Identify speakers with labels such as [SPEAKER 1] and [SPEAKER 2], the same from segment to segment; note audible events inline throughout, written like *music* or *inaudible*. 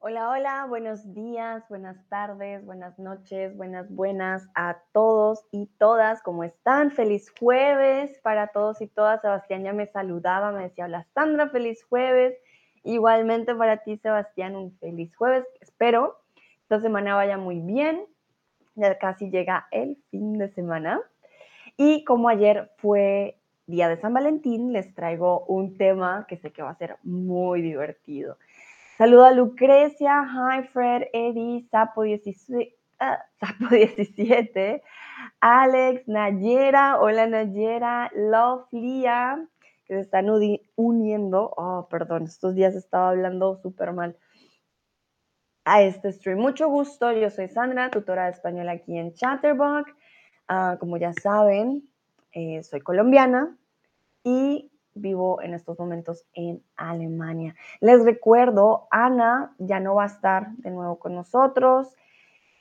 [SPEAKER 1] Hola, hola, buenos días, buenas tardes, buenas noches, buenas, buenas a todos y todas. ¿Cómo están? Feliz jueves para todos y todas. Sebastián ya me saludaba, me decía, hola Sandra, feliz jueves. Igualmente para ti, Sebastián, un feliz jueves. Espero esta semana vaya muy bien. Ya casi llega el fin de semana. Y como ayer fue día de San Valentín, les traigo un tema que sé que va a ser muy divertido. Saludo a Lucrecia, hi Fred, Eddie, Sapo 17, ah, Sapo *laughs* 17, Alex, Nayera, hola Nayera, Love, Lia, que se están uniendo. Oh, perdón, estos días estaba hablando súper mal a este stream. Mucho gusto, yo soy Sandra, tutora de español aquí en Chatterbox. Ah, como ya saben, eh, soy colombiana y vivo en estos momentos en Alemania. Les recuerdo, Ana ya no va a estar de nuevo con nosotros.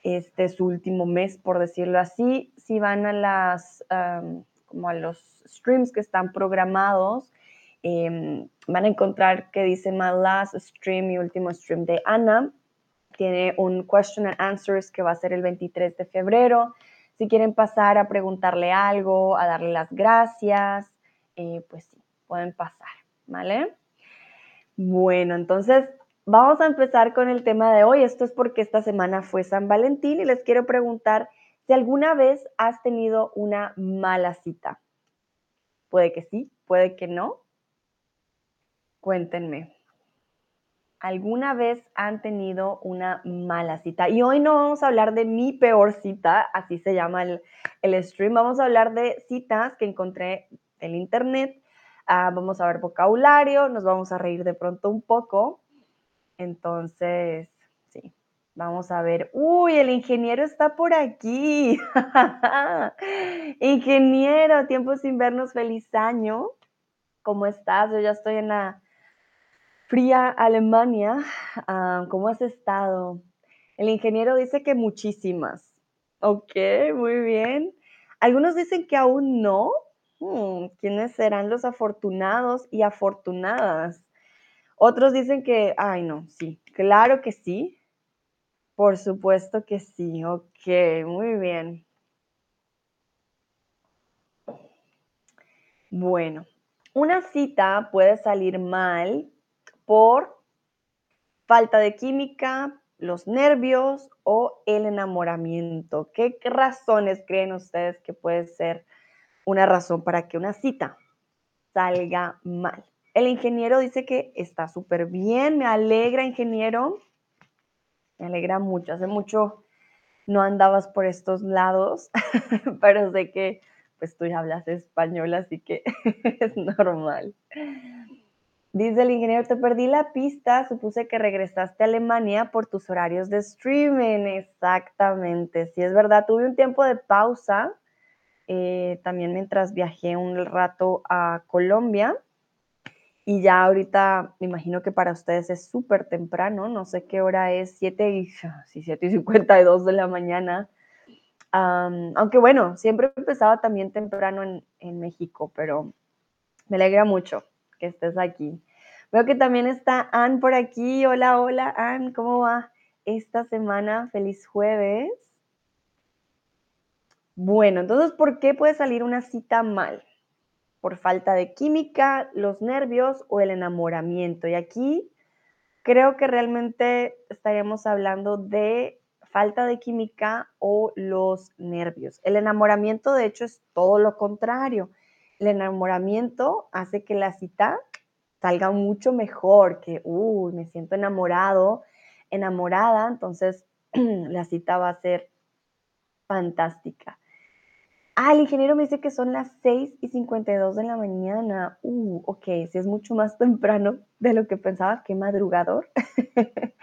[SPEAKER 1] Este es su último mes, por decirlo así. Si van a las, como a los streams que están programados, em, van a encontrar que dice My Last Stream y último stream de Ana. Tiene un question and answers que va a ser el 23 de febrero. Si quieren pasar a preguntarle algo, a darle las gracias, eh, pues sí, pueden pasar, ¿vale? Bueno, entonces vamos a empezar con el tema de hoy. Esto es porque esta semana fue San Valentín y les quiero preguntar si alguna vez has tenido una mala cita. Puede que sí, puede que no. Cuéntenme. ¿Alguna vez han tenido una mala cita? Y hoy no vamos a hablar de mi peor cita, así se llama el, el stream. Vamos a hablar de citas que encontré en internet Ah, vamos a ver vocabulario, nos vamos a reír de pronto un poco. Entonces, sí, vamos a ver. Uy, el ingeniero está por aquí. *laughs* ingeniero, tiempo sin vernos, feliz año. ¿Cómo estás? Yo ya estoy en la fría Alemania. Ah, ¿Cómo has estado? El ingeniero dice que muchísimas. Ok, muy bien. Algunos dicen que aún no, Hmm, ¿quiénes serán los afortunados y afortunadas? Otros dicen que, ay no, sí, claro que sí. Por supuesto que sí, ok, muy bien. Bueno, una cita puede salir mal por falta de química, los nervios o el enamoramiento. ¿Qué razones creen ustedes que puede ser una razón para que una cita salga mal. El ingeniero dice que está súper bien, me alegra, ingeniero. Me alegra mucho. Hace mucho no andabas por estos lados, *laughs* pero sé que pues tú ya hablas español, así que *laughs* es normal. Dice el ingeniero, te perdí la pista, supuse que regresaste a Alemania por tus horarios de streaming. Exactamente, sí es verdad, tuve un tiempo de pausa eh, también mientras viajé un rato a Colombia. Y ya ahorita me imagino que para ustedes es súper temprano, no sé qué hora es, 7 y, *laughs* sí, 7 y 52 de la mañana. aunque bueno, siempre empezaba también temprano en, en México, pero me alegra mucho que estés aquí. Veo que también está Ann por aquí. Hola, hola, Ann, ¿cómo va esta semana? Feliz jueves. Bueno, entonces, ¿por qué puede salir una cita mal? Por falta de química, los nervios o el enamoramiento. Y aquí creo que realmente estaríamos hablando de falta de química o los nervios. El enamoramiento, de hecho, es todo lo contrario. El enamoramiento hace que la cita salga mucho mejor, que, uy, me siento enamorado, enamorada, entonces *clears throat* la cita va a ser fantástica. Ah, el ingeniero me dice que son las 6 y 52 de la mañana. Uh, ok, sí es mucho más temprano de lo que pensaba, qué madrugador. *laughs*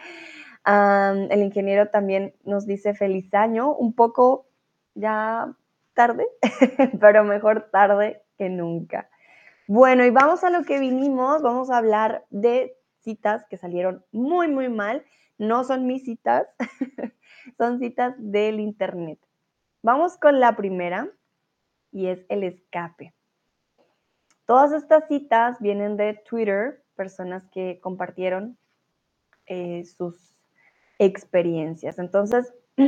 [SPEAKER 1] el ingeniero también nos dice feliz año, un poco ya tarde, *laughs* pero mejor tarde que nunca. Bueno, y vamos a lo que vinimos, vamos a hablar de citas que salieron muy, muy mal. No son mis citas, *laughs* son citas del internet. Vamos con la primera y es el escape. Todas estas citas vienen de Twitter, personas que compartieron eh, sus experiencias. Entonces, *clears throat*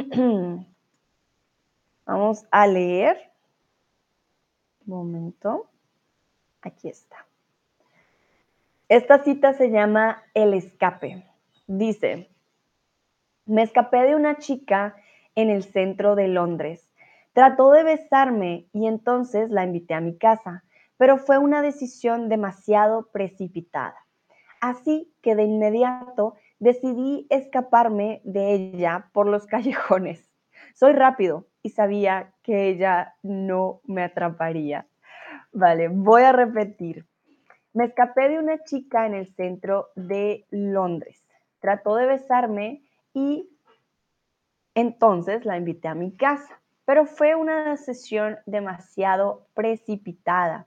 [SPEAKER 1] vamos a leer. Un momento. Aquí está. Esta cita se llama El escape. Dice, me escapé de una chica en el centro de Londres. Trató de besarme y entonces la invité a mi casa, pero fue una decisión demasiado precipitada. Así que de inmediato decidí escaparme de ella por los *laughs* callejones. Soy rápido y sabía que ella no me atraparía. Vale, voy a repetir. Me escapé de una chica en el centro de Londres. Trató de besarme y entonces la invité a mi casa, pero fue una sesión demasiado precipitada.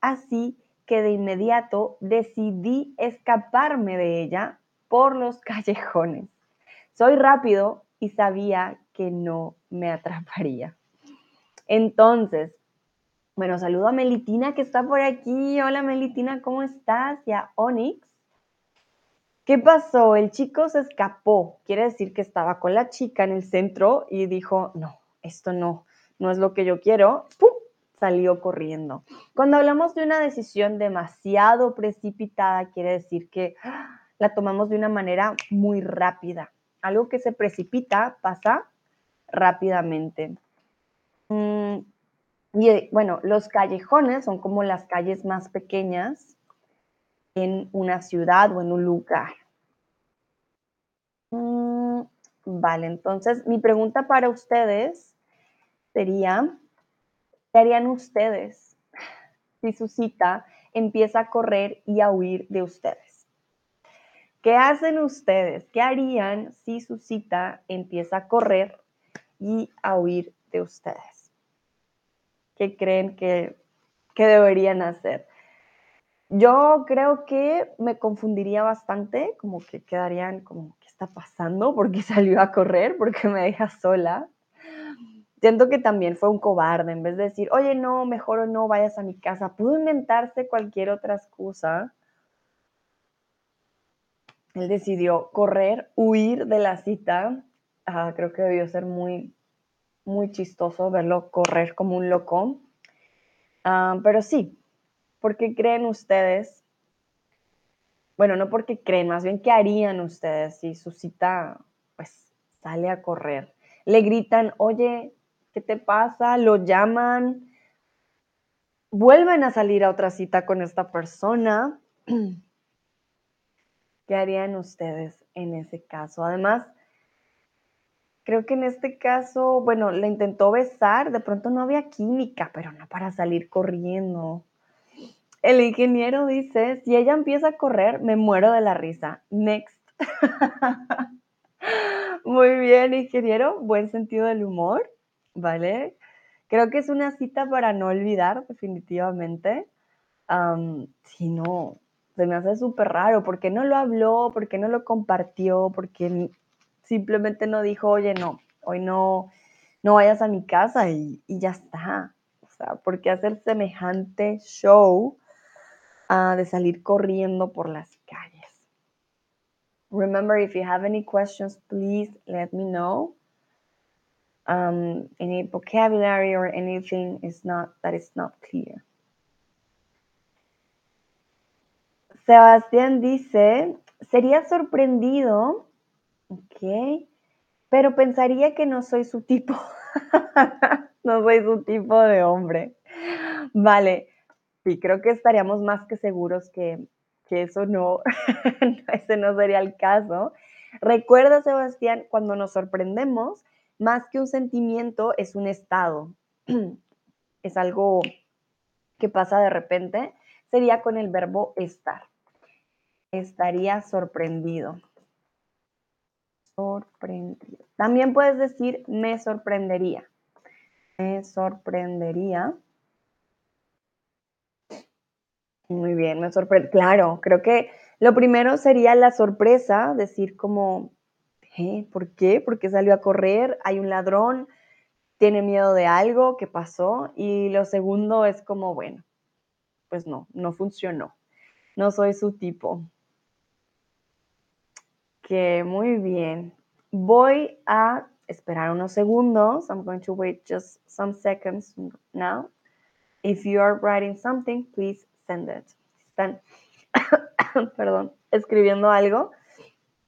[SPEAKER 1] Así que de inmediato decidí escaparme de ella por los *laughs* callejones. Soy rápido y sabía que no me atraparía. Entonces, bueno, saludo a Melitina que está por aquí. Hola Melitina, ¿cómo estás? Y a Onyx. ¿Qué pasó? El chico se escapó. Quiere decir que estaba con la chica en el centro y dijo, no, esto no, no es lo que yo quiero. ¡Pum! Salió corriendo. Cuando hablamos de una decisión demasiado precipitada, quiere decir que ¡ah! la tomamos de una manera muy rápida. Algo que se precipita pasa rápidamente. Mm, y eh, bueno, los callejones son como las calles más pequeñas en una ciudad o en un lugar. Mm, vale, entonces mi pregunta para ustedes sería, ¿qué harían ustedes si su cita empieza a correr y a huir de ustedes? ¿Qué hacen ustedes? ¿Qué harían si su cita empieza a correr y a huir de ustedes? ¿Qué creen que, deberían hacer? Yo creo que me confundiría bastante, como que quedarían como, ¿qué está pasando? ¿Por qué salió a correr? ¿Por qué me deja sola? Siento que también fue un cobarde, en vez de decir, oye, no, mejor no vayas a mi casa, pudo inventarse cualquier otra excusa. Él decidió correr, huir de la cita. Ah, creo que debió ser muy, muy chistoso verlo correr como un loco. Ah, pero sí, ¿por qué creen ustedes? Bueno, no porque creen, más bien qué harían ustedes si su cita pues sale a correr. Le gritan, oye, ¿qué te pasa? Lo llaman, vuelven a salir a otra cita con esta persona. *clears throat* ¿Qué harían ustedes en ese caso? Además, Creo que en este caso, bueno, le intentó besar, de pronto no había química, pero no para salir corriendo. El ingeniero dice, si ella empieza a correr, me muero de la risa. Next. *laughs* Muy bien, ingeniero, buen sentido del humor, ¿vale? Creo que es una cita para no olvidar, definitivamente. si no, se me hace súper raro, ¿por qué no lo habló? ¿Por qué no lo compartió? ¿Por qué simplemente no dijo, oye, no, hoy no, no vayas a mi casa y, ya está. O sea, ¿por qué hacer semejante show uh, de salir corriendo por las calles? Remember, if you have any questions, please let me know. Um, any vocabulary or anything is not that is not clear. Sebastián dice, sería sorprendido Ok, pero pensaría que no soy su tipo. *laughs* no soy su tipo de hombre. Vale, sí, creo que estaríamos más que seguros que, que eso no, *laughs* ese no sería el caso. Recuerda, Sebastián, cuando nos sorprendemos, más que un sentimiento, es un estado. *clears throat* es algo que pasa de repente. Sería con el verbo estar. Estaría sorprendido sorprendido. También puedes decir me sorprendería. Me sorprendería. Muy bien, me sorprende. Claro, creo que lo primero sería la sorpresa, decir como, ¿eh? ¿por qué? ¿Por qué salió a correr? Hay un ladrón, tiene miedo de algo, ¿qué pasó? Y lo segundo es como, bueno, pues no, no funcionó. No soy su tipo. Que muy bien. voy a esperar unos segundos. I'm going to wait just some seconds now. If you are writing something, please send it. Están, *coughs* perdón, escribiendo algo,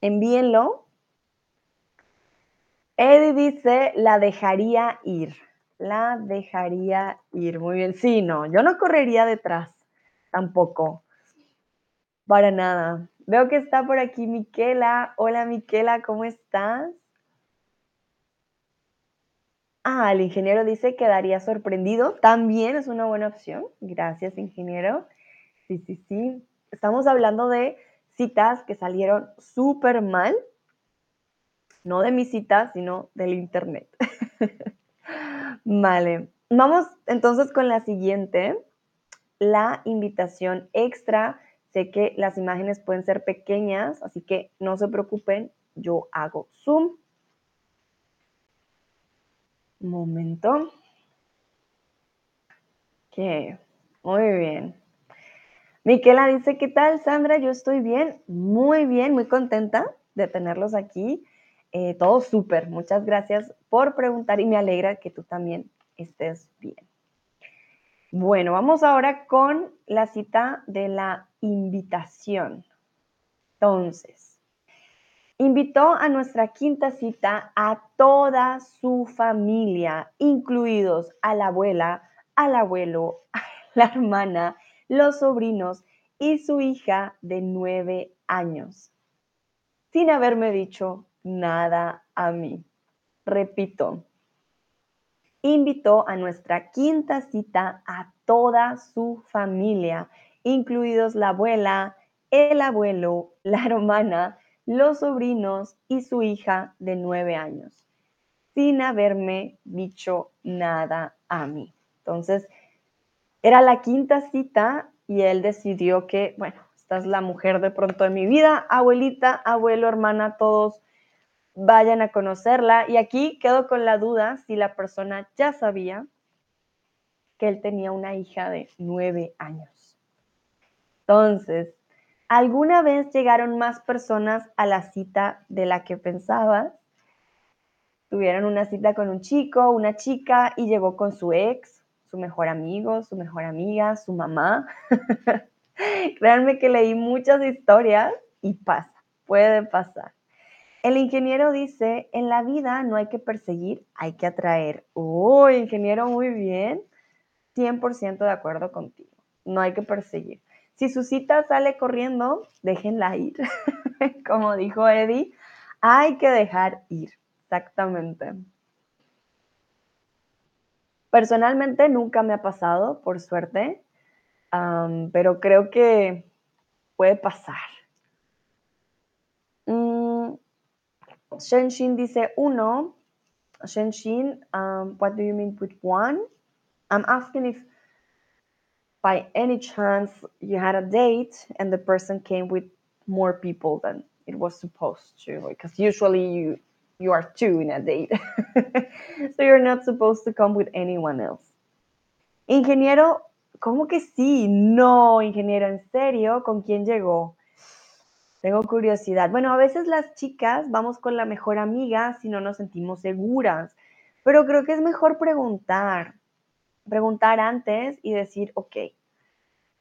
[SPEAKER 1] envíenlo. Eddie dice, la dejaría ir. La dejaría ir. Muy bien. Sí, no, yo no correría detrás tampoco. Para nada. Veo que está por aquí Miquela. Hola Miquela, ¿cómo estás? Ah, el ingeniero dice que quedaría sorprendido. También es una buena opción. Gracias, ingeniero. Sí, sí, sí. Estamos hablando de citas que salieron súper mal. No de mis citas, sino del internet. *laughs* vale. Vamos entonces con la siguiente. La invitación extra. Sé que las imágenes pueden ser pequeñas, así que no se preocupen. Yo hago zoom. Un momento. Ok, muy bien. Miquela dice, ¿qué tal, Sandra? Yo estoy bien, muy bien, muy contenta de tenerlos aquí. Eh, todo súper, muchas gracias por preguntar y me alegra que tú también estés bien. Bueno, vamos ahora con la cita de la invitación. Entonces, Invitó a nuestra quinta cita a toda su familia, incluidos a la abuela, al abuelo, a la hermana, los sobrinos y su hija de nueve años, sin haberme dicho nada a mí. Repito, invitó a nuestra quinta cita a toda su familia, incluidos la abuela, el abuelo, la hermana, los sobrinos y su hija de nueve años, sin haberme dicho nada a mí. Entonces, era la quinta cita y él decidió que, bueno, esta es la mujer de pronto de mi vida, abuelita, abuelo, hermana, todos vayan a conocerla. Y aquí quedo con la duda si la persona ya sabía que él tenía una hija de nueve años. Entonces, ¿Alguna vez llegaron más personas a la cita de la que pensabas? Tuvieron una cita con un chico, una chica y llegó con su ex, su mejor amigo, su mejor amiga, su mamá. *laughs* Créanme que leí muchas historias y pasa, puede pasar. El ingeniero dice, en la vida no hay que perseguir, hay que atraer. Uy, ingeniero, muy bien. 100% de acuerdo contigo. No hay que perseguir. Si su cita sale corriendo, déjenla ir. *laughs* Como dijo Eddie, hay que dejar ir. Exactamente. Personalmente nunca me ha pasado, por suerte, pero creo que puede pasar. Shenshin dice uno. Shenshin, um, what do you mean with one? I'm asking if by any chance you had a date and the person came with more people than it was supposed to because usually you you are two in a date. *laughs* So you're not supposed to come with anyone else. Ingeniero cómo que sí? No ingeniero en serio? Con quién llegó tengo curiosidad bueno a veces las chicas vamos con la mejor amiga si no nos sentimos seguras pero creo que es mejor preguntar preguntar antes y decir, ok,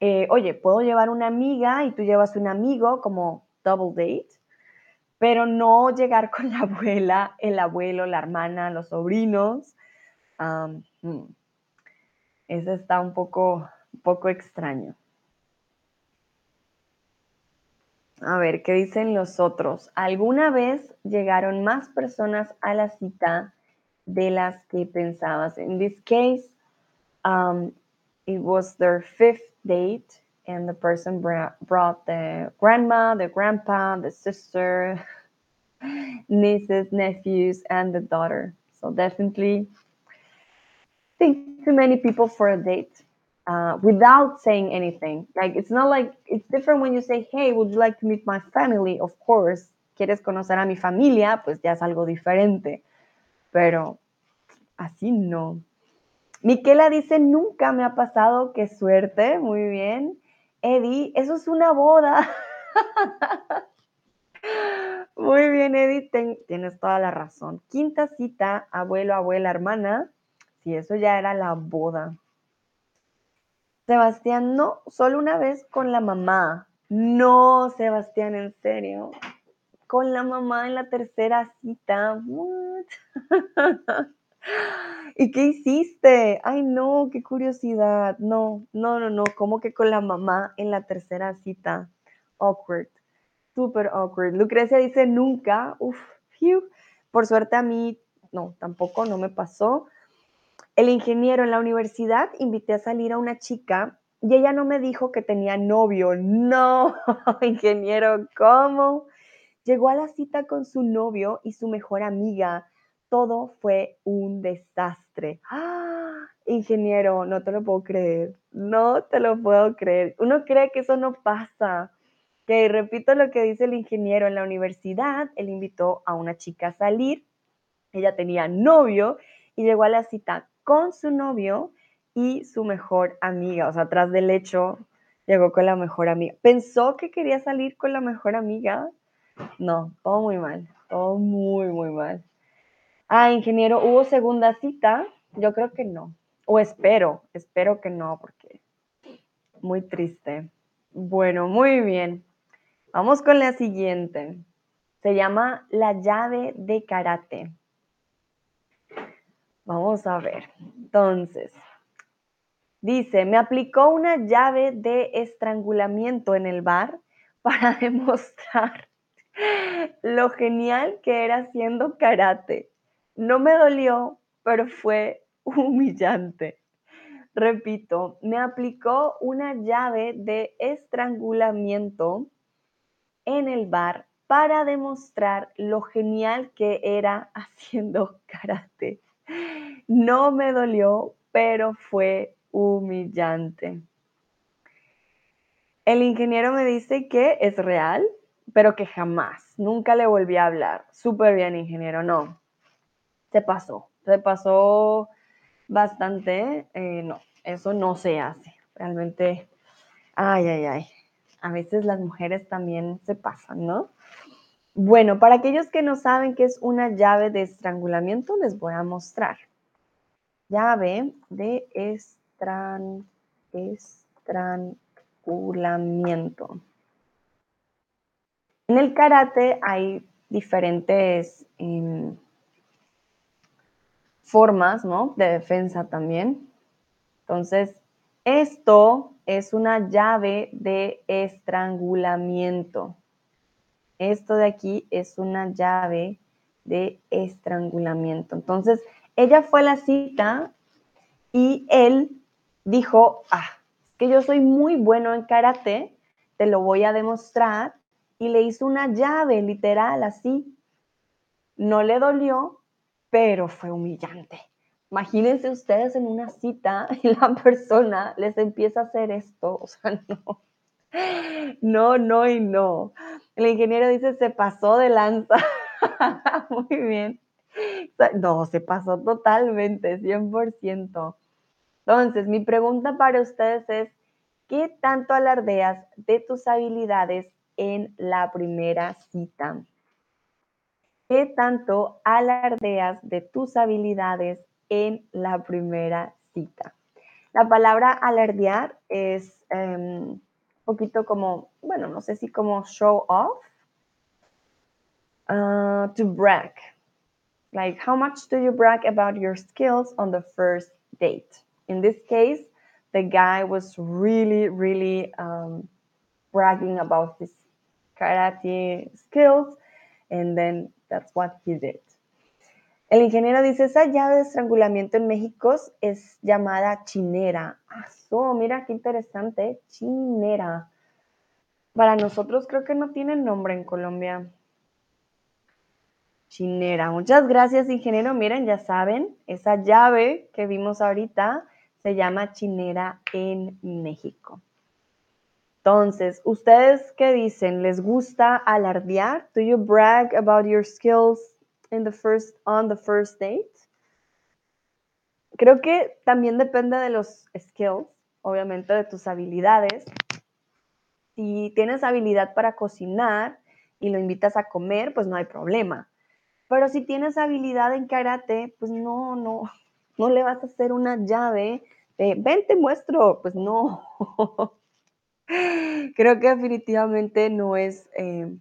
[SPEAKER 1] eh, oye, puedo llevar una amiga y tú llevas un amigo como double date, pero no llegar con la abuela, el abuelo, la hermana, los sobrinos. Mm, eso está un poco, un poco extraño. A ver, ¿qué dicen los otros? ¿Alguna vez llegaron más personas a la cita de las que pensabas? In this case, um, it was their fifth date and the person brought the grandma, the grandpa, the sister, *laughs* nieces, nephews, and the daughter. So definitely think too many people for a date uh, without saying anything. Like it's not like it's different when you say, "Hey, would you like to meet my family?" Of course, quieres conocer a mi familia, pues ya es algo diferente. Pero así no. Miquela dice, nunca me ha pasado, qué suerte, muy bien. Eddie, eso es una boda. *laughs* Muy bien, Edith, tienes toda la razón. Quinta cita, abuelo, abuela, hermana. Si eso ya era la boda. Sebastián, no, solo una vez con la mamá. No, Sebastián, en serio. Con la mamá en la tercera cita. *laughs* ¿Y qué hiciste? Ay, no, qué curiosidad. No, no, no, no. ¿Cómo que con la mamá en la tercera cita? Awkward. Súper awkward. Lucrecia dice nunca. Uf, Por suerte a mí, no, tampoco, no me pasó. El ingeniero en la universidad invité a salir a una chica y ella no me dijo que tenía novio. No, *laughs* ingeniero, ¿cómo? Llegó a la cita con su novio y su mejor amiga. Todo fue un desastre. ¡Ah! Ingeniero, no te lo puedo creer. No te lo puedo creer. Uno cree que eso no pasa. Que repito lo que dice el ingeniero en la universidad. Él invitó a una chica a salir. Ella tenía novio y llegó a la cita con su novio y su mejor amiga. O sea, atrás del hecho, llegó con la mejor amiga. ¿Pensó que quería salir con la mejor amiga? No, todo muy mal, todo muy, muy mal. Ah, ingeniero, ¿hubo segunda cita? Yo creo que no. O espero, espero que no, porque muy triste. Bueno, muy bien. Vamos con la siguiente. Se llama la llave de karate. Vamos a ver. Entonces, dice, me aplicó una llave de estrangulamiento en el bar *laughs* para demostrar lo genial que era haciendo karate. No me dolió, pero fue humillante. Repito, me aplicó una llave de estrangulamiento en el bar para demostrar lo genial que era haciendo karate. No me dolió, pero fue humillante. El ingeniero me dice que es real, pero que jamás, nunca le volví a hablar. Súper bien, ingeniero, no. Se pasó, se pasó bastante. Eh, no, eso no se hace. Realmente, ay, ay, ay. A veces las mujeres también se pasan, ¿no? Bueno, para aquellos que no saben qué es una llave de estrangulamiento, les voy a mostrar. Llave de estrangulamiento. En el karate hay diferentes em, formas ¿no? de defensa también. Entonces, esto es una llave de estrangulamiento. Esto de aquí es una llave de estrangulamiento. Entonces, ella fue a la cita y él dijo, ah, que yo soy muy bueno en karate, te lo voy a demostrar. Y le hizo una llave literal así. No le dolió, pero fue humillante. Imagínense ustedes en una cita *laughs* y la persona les empieza a hacer esto. O sea, *laughs* no. No, no y no. El ingeniero dice, se pasó de lanza. *laughs* Muy bien. No, se pasó totalmente, 100%. Entonces, mi pregunta para ustedes es, ¿qué tanto alardeas de tus habilidades en la primera cita? ¿Qué tanto alardeas de tus habilidades en la primera cita? La palabra alardear es um, poquito como, bueno, no sé si como show off, uh, to brag. Like, how much do you brag about your skills on the first date? In this case, the guy was really, really um, bragging about his karate skills, and then that's what he did. El ingeniero dice, esa llave de estrangulamiento en México es llamada chinera. Ah, mira qué interesante, chinera. Para nosotros creo que no tiene nombre en Colombia. Chinera. Muchas gracias, ingeniero. Miren, ya saben, esa llave que vimos ahorita se llama chinera en México. Entonces, ¿ustedes qué dicen? ¿Les gusta alardear? Do you brag about your skills in the first, on the first date? Creo que también depende de los skills, obviamente de tus habilidades. Si tienes habilidad para cocinar, y lo invitas a comer, pues no hay problema. Pero si tienes habilidad en karate, pues no, no, *laughs* no le vas a hacer una llave de, ven, te muestro. Pues no. *laughs* Creo que definitivamente no es eh,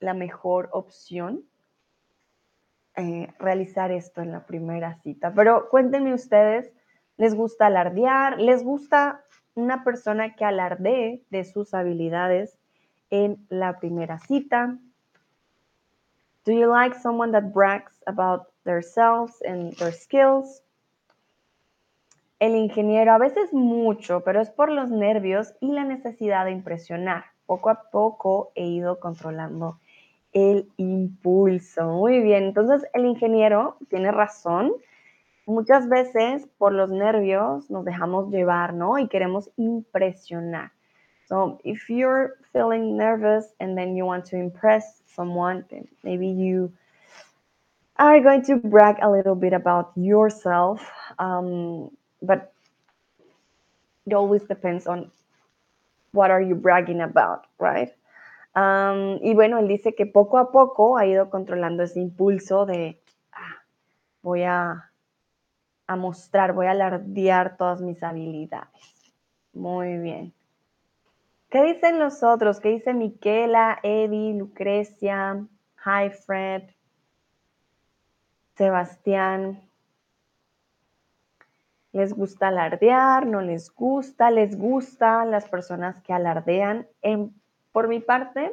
[SPEAKER 1] la mejor opción eh, realizar esto en la primera cita. Pero cuéntenme ustedes, ¿les gusta alardear? ¿Les gusta una persona que alardee de sus habilidades en la primera cita? Do you like someone that brags about themselves and their skills? El ingeniero, a veces mucho, pero es por los nervios y la necesidad de impresionar. Poco a poco he ido controlando el impulso. Muy bien, entonces el ingeniero tiene razón. Muchas veces por los nervios nos dejamos llevar, ¿no? Y queremos impresionar. So if you're feeling nervous and then you want to impress someone, maybe you are going to brag a little bit about yourself, um, but it always depends on what are you bragging about, right? Y bueno, él dice que poco a poco ha ido controlando ese impulso de ah, voy a, mostrar, voy a alardear todas mis habilidades. Muy bien. ¿Qué dicen los otros? ¿Qué dice Miquela, Eddie, Lucrecia, Hi Fred, Sebastián? ¿Les gusta alardear? ¿No les gusta? ¿Les gustan las personas que alardean? En, por mi parte,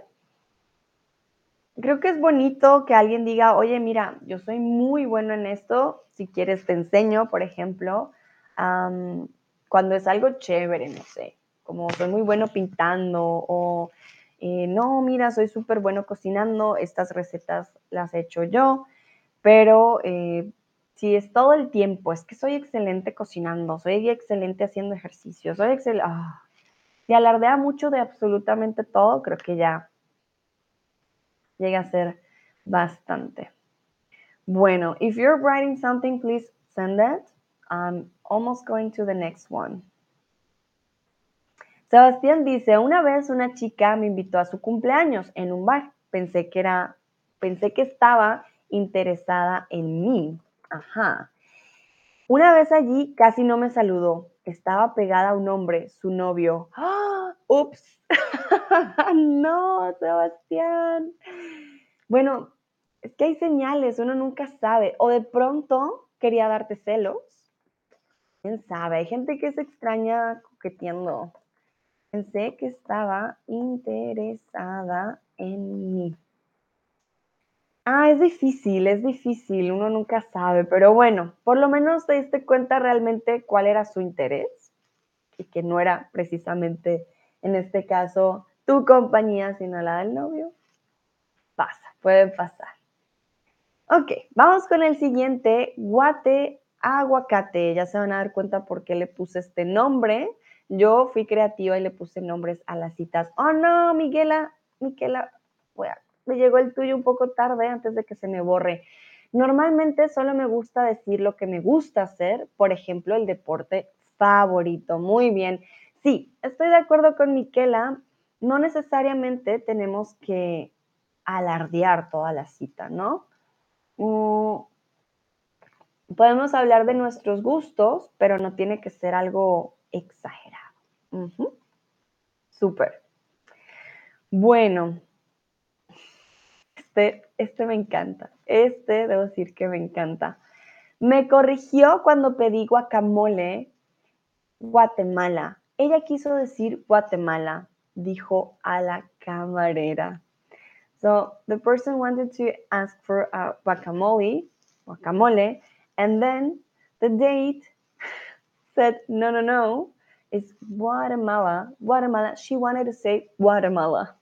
[SPEAKER 1] creo que es bonito que alguien diga, oye, mira, yo soy muy bueno en esto, si quieres te enseño, por ejemplo, cuando es algo chévere, no sé, como soy muy bueno pintando o eh, no, mira, soy súper bueno cocinando, estas recetas las he hecho yo, pero eh, si es todo el tiempo, es que soy excelente cocinando, soy excelente haciendo ejercicio, soy excelente, ah, si alardea mucho de absolutamente todo, creo que ya llega a ser bastante. Bueno, if you're writing something, please send it. I'm almost going to the next one. Sebastián dice, una vez una chica me invitó a su cumpleaños en un bar. Pensé que era, pensé que estaba interesada en mí. Ajá. Una vez allí casi no me saludó. Estaba pegada a un hombre, su novio. ¡Ah! ¡Ups! *laughs* no, Sebastián. Bueno, es que hay señales, uno nunca sabe. O de pronto quería darte celos. ¿Quién sabe? Hay gente que se extraña coqueteando. Pensé que estaba interesada en mí. Ah, es difícil, es difícil, uno nunca sabe, pero bueno, por lo menos te diste cuenta realmente cuál era su interés y que no era precisamente, en este caso, tu compañía, sino la del novio. Pasa, puede pasar. Ok, vamos con el siguiente, guate aguacate. Ya se van a dar cuenta por qué le puse este nombre. Yo fui creativa y le puse nombres a las citas. Oh no, Miguela, Miguela, me llegó el tuyo un poco tarde antes de que se me borre. Normalmente solo me gusta decir lo que me gusta hacer, por ejemplo, el deporte favorito. Muy bien. Sí, estoy de acuerdo con Miquela. No necesariamente tenemos que alardear toda la cita, ¿no? Mm, podemos hablar de nuestros gustos, pero no tiene que ser algo exagerado. Súper. Bueno, este, este me encanta. Este debo decir que me encanta. Me corrigió cuando pedí guacamole Guatemala. Ella quiso decir Guatemala, dijo a la camarera. So the person wanted to ask for a guacamole, guacamole, and then the date *laughs* said, no, no, no, it's Guatemala, Guatemala. She wanted to say Guatemala.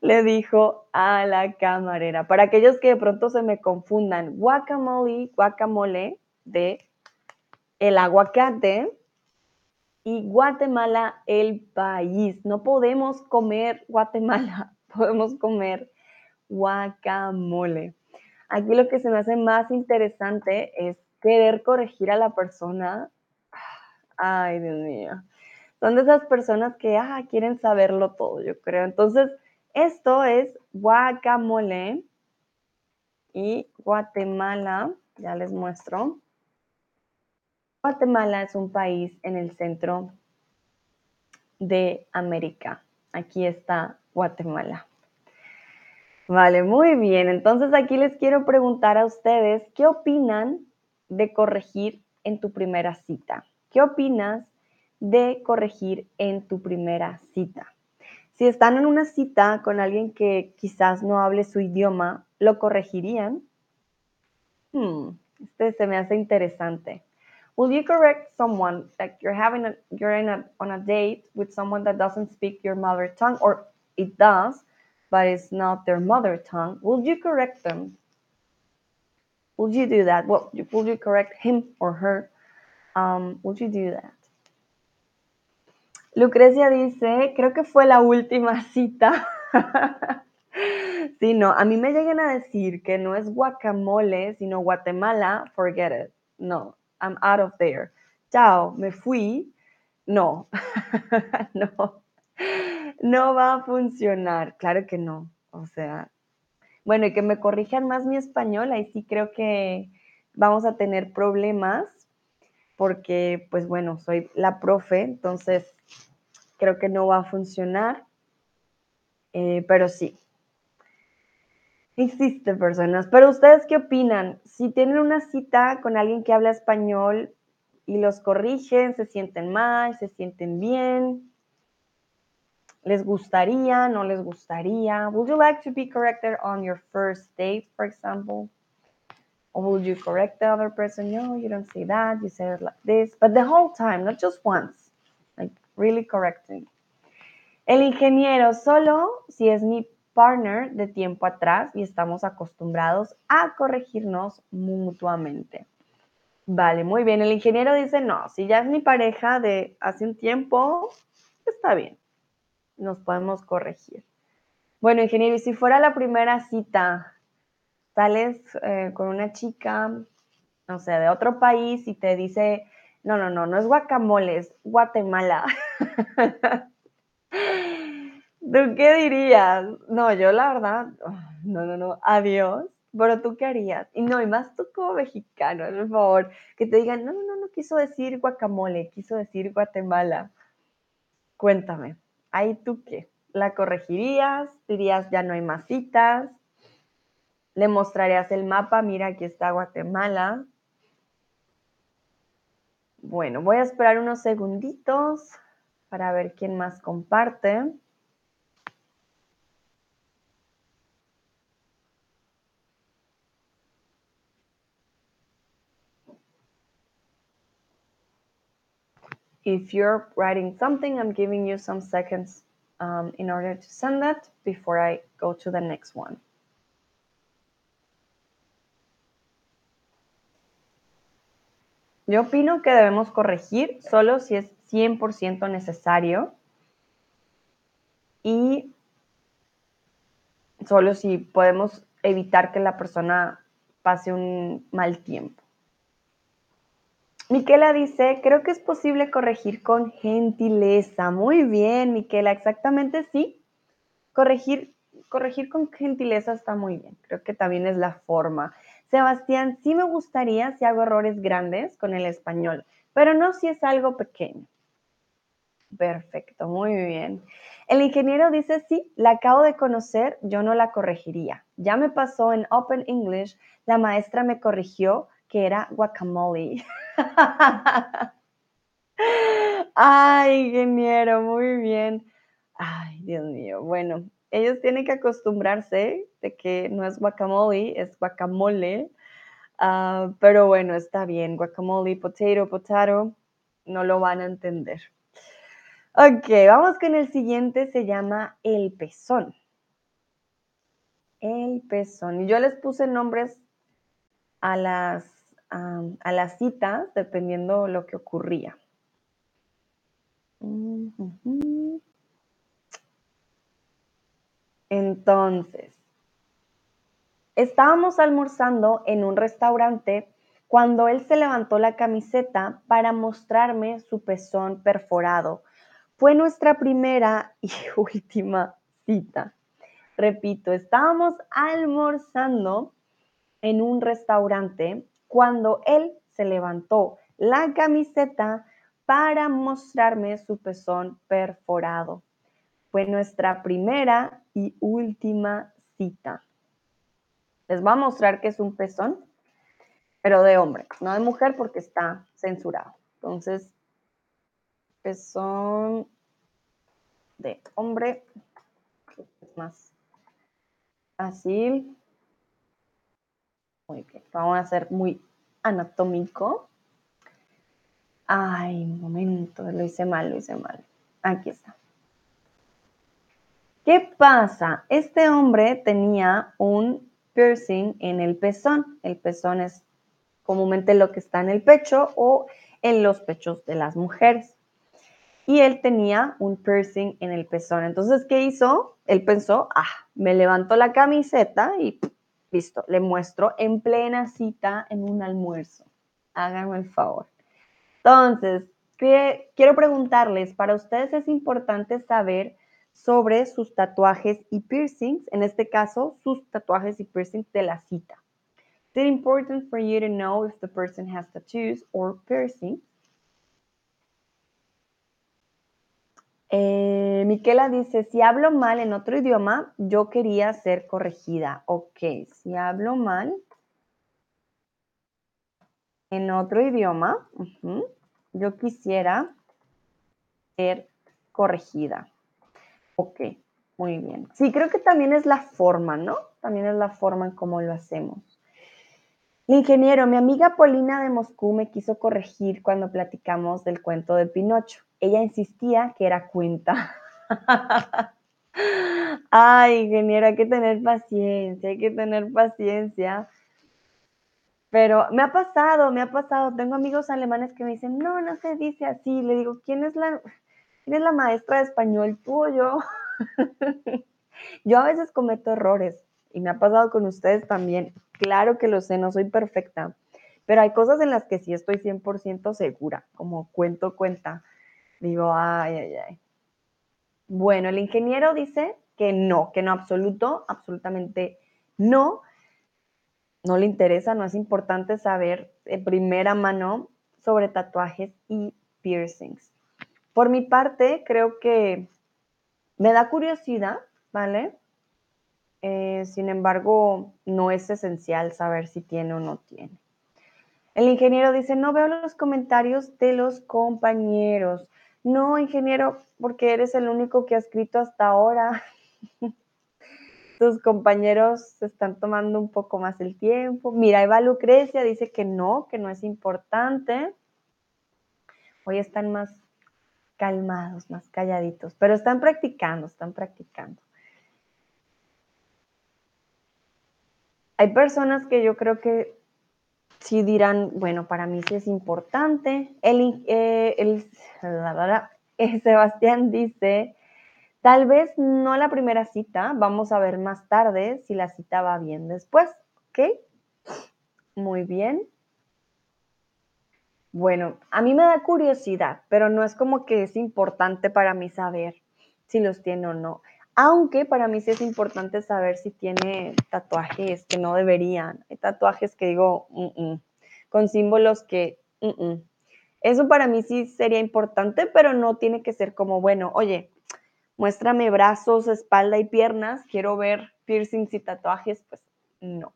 [SPEAKER 1] Le dijo a la camarera. Para aquellos que de pronto se me confundan, guacamole, guacamole de el aguacate y Guatemala el país. No podemos comer Guatemala, *laughs* podemos comer guacamole. Aquí lo que se me hace más interesante es querer corregir a la persona Ay, Dios mío. Son de esas personas que ah, quieren saberlo todo, yo creo. Entonces, Esto es guacamole y Guatemala, ya les muestro. Guatemala es un país en el centro de América. Aquí está Guatemala. Vale, muy bien. Entonces aquí les quiero preguntar a ustedes, ¿qué opinan de corregir en tu primera cita? ¿Qué opinas de corregir en tu primera cita? Si están en una cita con alguien que quizás no hable su idioma, ¿lo corregirían? Hmm, este se me hace interesante. Will you correct someone like you're having a you're in on a date with someone that doesn't speak your mother tongue or it does, but it's not their mother tongue? Will you correct them? Will you do that? Well, will you correct him or her? Um, will you do that? Lucrecia dice, creo que fue la última *laughs* cita. sí, no, a mí me llegan a decir que no es guacamole, sino Guatemala, forget it. No, I'm out of there. Chao, me fui. No, *laughs* no, no va a funcionar. Claro que no. O sea, bueno, y que me corrijan más mi español, ahí sí creo que vamos a tener problemas porque, pues bueno, soy la profe, entonces creo que no va a funcionar, eh, pero sí. Existen personas, pero ustedes qué opinan? Si tienen una cita con alguien que habla español y los corrigen, se sienten mal, se sienten bien, ¿les gustaría, no les gustaría? Would you like to be corrected on your first date, for example? Or would you correct the other person? No, you don't say that, you say it like this, but the whole time, not just once really correcting. El ingeniero solo si es mi partner de tiempo atrás y estamos acostumbrados a corregirnos mutuamente. Vale, muy bien. El ingeniero dice, no, si ya es mi pareja de hace un tiempo, está bien. Nos podemos corregir. Bueno, ingeniero, y si fuera la primera cita, sales eh, con una chica, no sé, de otro país y te dice, no, no, no, no es guacamole, es Guatemala. *laughs* ¿Tú qué dirías? No, yo la verdad, *sighs* no, no, no, adiós. Pero tú qué harías? Y no, y más tú como mexicano, por favor, que te digan, no, no, no, no quiso decir guacamole, quiso decir Guatemala. Cuéntame, ¿ahí tú qué? ¿La corregirías? ¿Dirías ya no hay más citas? ¿Le mostrarías el mapa? Mira, aquí está Guatemala. Bueno, voy a esperar unos segunditos para ver quién más comparte. If you're writing something, I'm giving you some seconds um, in order to send that before I go to the next one. Yo opino que debemos corregir solo si es 100% necesario y solo si podemos evitar que la persona pase un mal tiempo. Miquela dice, creo que es posible corregir con gentileza. Muy bien, Miquela, exactamente sí. Corregir, corregir con gentileza está muy bien. Creo que también es la forma. Sebastián, sí me gustaría si hago errores grandes con el español, pero no si es algo pequeño. Perfecto, muy bien. El ingeniero dice, sí, la acabo de conocer, yo no la corregiría. Ya me pasó en Open English, la maestra me corrigió que era guacamole. *laughs* Ay, ingeniero, muy bien. Ay, Dios mío. Bueno, ellos tienen que acostumbrarse de que no es guacamole, es guacamole. Ah, pero bueno, está bien. Guacamole, potato, potato, no lo van a entender. Ok, vamos con el siguiente, se llama el pezón. El pezón. Y yo les puse nombres a las, a las citas dependiendo lo que ocurría. Entonces, estábamos almorzando en un restaurante cuando él se levantó la camiseta para mostrarme su pezón perforado. Fue nuestra primera *laughs* y última cita. Repito, estábamos almorzando en un restaurante cuando él se levantó la camiseta para mostrarme su pezón perforado. Fue nuestra primera y última cita. Les voy a mostrar que es un pezón, pero de hombre, no de mujer porque está censurado. Entonces, pezón de hombre, es más fácil. Muy bien, vamos a hacer muy anatómico. Ay, un momento, lo hice mal, lo hice mal. Aquí está. ¿Qué pasa? Este hombre tenía un piercing en el pezón. El pezón es comúnmente lo que está en el pecho o en los pechos de las mujeres. Y él tenía un piercing en el pezón. Entonces, ¿qué hizo? Él pensó, ah, me levanto la camiseta y listo, le muestro en plena cita en un almuerzo. Háganme el favor. Entonces, quiero preguntarles, para ustedes es importante saber sobre sus tatuajes y piercings, en este caso, sus tatuajes y piercings de la cita. Is it important for you to know if the person has tattoos or piercings? Eh, Miquela dice, si hablo mal en otro idioma, yo quería ser corregida. Ok, si hablo mal en otro idioma, yo quisiera ser corregida. Ok, muy bien. Sí, creo que también es la forma, ¿no? También es la forma en cómo lo hacemos. Ingeniero, mi amiga Polina de Moscú me quiso corregir cuando platicamos del cuento de Pinocho. Ella insistía que era cuenta. *laughs* Ay, ingeniero, hay que tener paciencia, hay que tener paciencia. Pero me ha pasado, me ha pasado. Tengo amigos alemanes que me dicen, no, no se dice así. Le digo, ¿quién es la, ¿Quién la maestra de español? ¿Tú o yo? *laughs* yo a veces cometo errores y me ha pasado con ustedes también. Claro que lo sé, no soy perfecta, pero hay cosas en las que sí estoy 100% segura, como cuento cuenta. Digo, ay, ay, ay. Bueno, el ingeniero dice que no, que no absoluto, absolutamente no. No le interesa, no es importante saber de primera mano sobre tatuajes y piercings. Por mi parte, creo que me da curiosidad, ¿vale? Eh, sin embargo, no es esencial saber si tiene o no tiene. El ingeniero dice, no veo los comentarios de los compañeros. No, ingeniero, porque eres el único que ha escrito hasta ahora. *laughs* Tus compañeros se están tomando un poco más el tiempo. Mira, Eva Lucrecia dice que no, que no es importante. Hoy están más calmados, más calladitos, pero están practicando, están practicando. Hay personas que yo creo que sí dirán, bueno, para mí sí es importante. El, eh, el, *laughs* Sebastián dice, tal vez no la primera cita, vamos a ver más tarde si la cita va bien después, ¿ok? Muy bien. Bueno, a mí me da curiosidad, pero no es como que es importante para mí saber si los tiene o no. Aunque para mí sí es importante saber si tiene tatuajes que no deberían. Hay tatuajes que digo, con símbolos que... Eso para mí sí sería importante, pero no tiene que ser como, bueno, oye, muéstrame brazos, espalda y piernas, quiero ver piercings y tatuajes, pues no.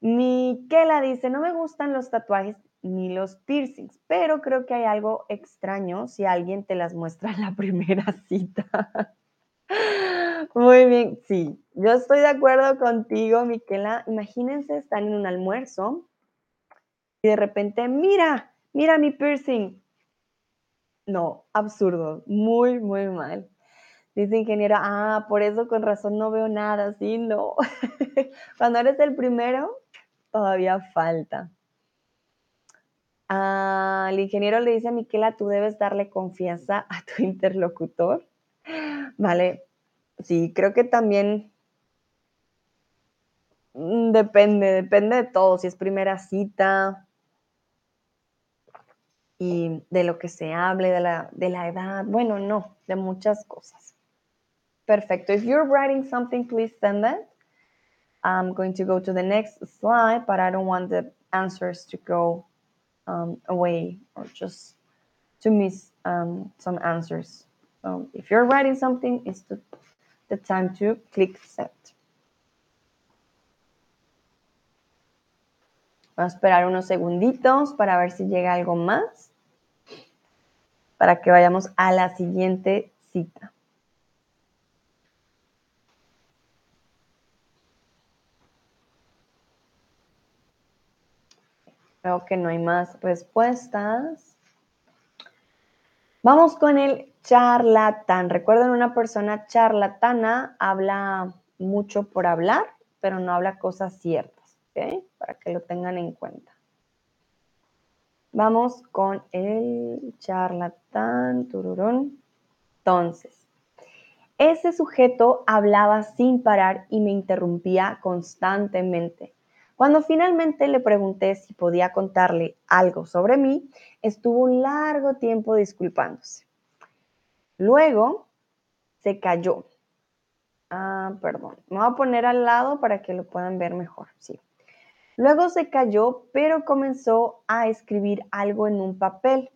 [SPEAKER 1] Miquela dice, no me gustan los tatuajes ni los piercings, pero creo que hay algo extraño si alguien te las muestra en *laughs* la primera cita. Muy bien, sí, yo estoy de acuerdo contigo, Miquela. Imagínense, están en un almuerzo y de repente, mira, mira mi piercing. No, absurdo, muy, muy mal. Dice ingeniera, ah, por eso con razón no veo nada, sí, no. *laughs* Cuando eres el primero, todavía falta. Ah, el ingeniero le dice a Miquela, tú debes darle confianza a tu *laughs* interlocutor. Vale, sí, creo que también mm, depende, depende de todo, si es primera cita y de lo que se hable, de la, de la edad, bueno, no, de muchas cosas. Perfecto. If you're writing something, please send it. I'm going to go to the next slide, but I don't want the answers to go um, away or just to miss um, some answers. So if you're writing something, it's the, the time to click send. Voy a esperar unos segunditos para ver si llega algo más, para que vayamos a la siguiente cita. Veo que no hay más respuestas. Vamos con el charlatán. Recuerden, una persona charlatana habla mucho por hablar, pero no habla cosas ciertas. Para que lo tengan en cuenta. Vamos con el charlatán. Tururún. Entonces, ese sujeto hablaba sin parar y me interrumpía constantemente. Cuando finalmente le pregunté si podía contarle algo sobre mí, estuvo un largo tiempo disculpándose. Luego se cayó. Ah, perdón. Me voy a poner al lado para que lo puedan ver mejor. Sí. Luego se cayó, pero comenzó a escribir algo en un papel.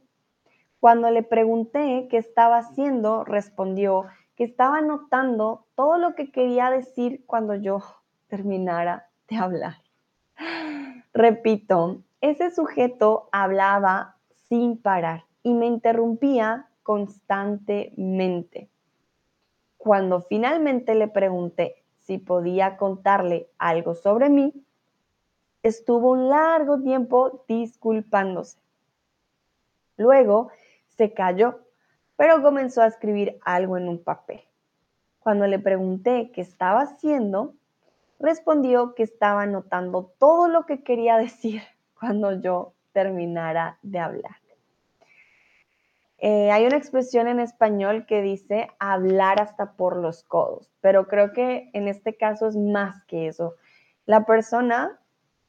[SPEAKER 1] Cuando le pregunté qué estaba haciendo, respondió que estaba anotando todo lo que quería decir cuando yo terminara de hablar. Repito, ese sujeto hablaba sin parar y me interrumpía constantemente. Cuando finalmente le pregunté si podía contarle algo sobre mí, estuvo un largo tiempo disculpándose. Luego se calló, pero comenzó a escribir algo en un papel. Cuando le pregunté qué estaba haciendo, respondió que estaba anotando todo lo que quería *laughs* decir cuando yo terminara de hablar. Eh, hay una expresión en español que dice hablar hasta por los codos, pero creo que en este caso es más que eso. La persona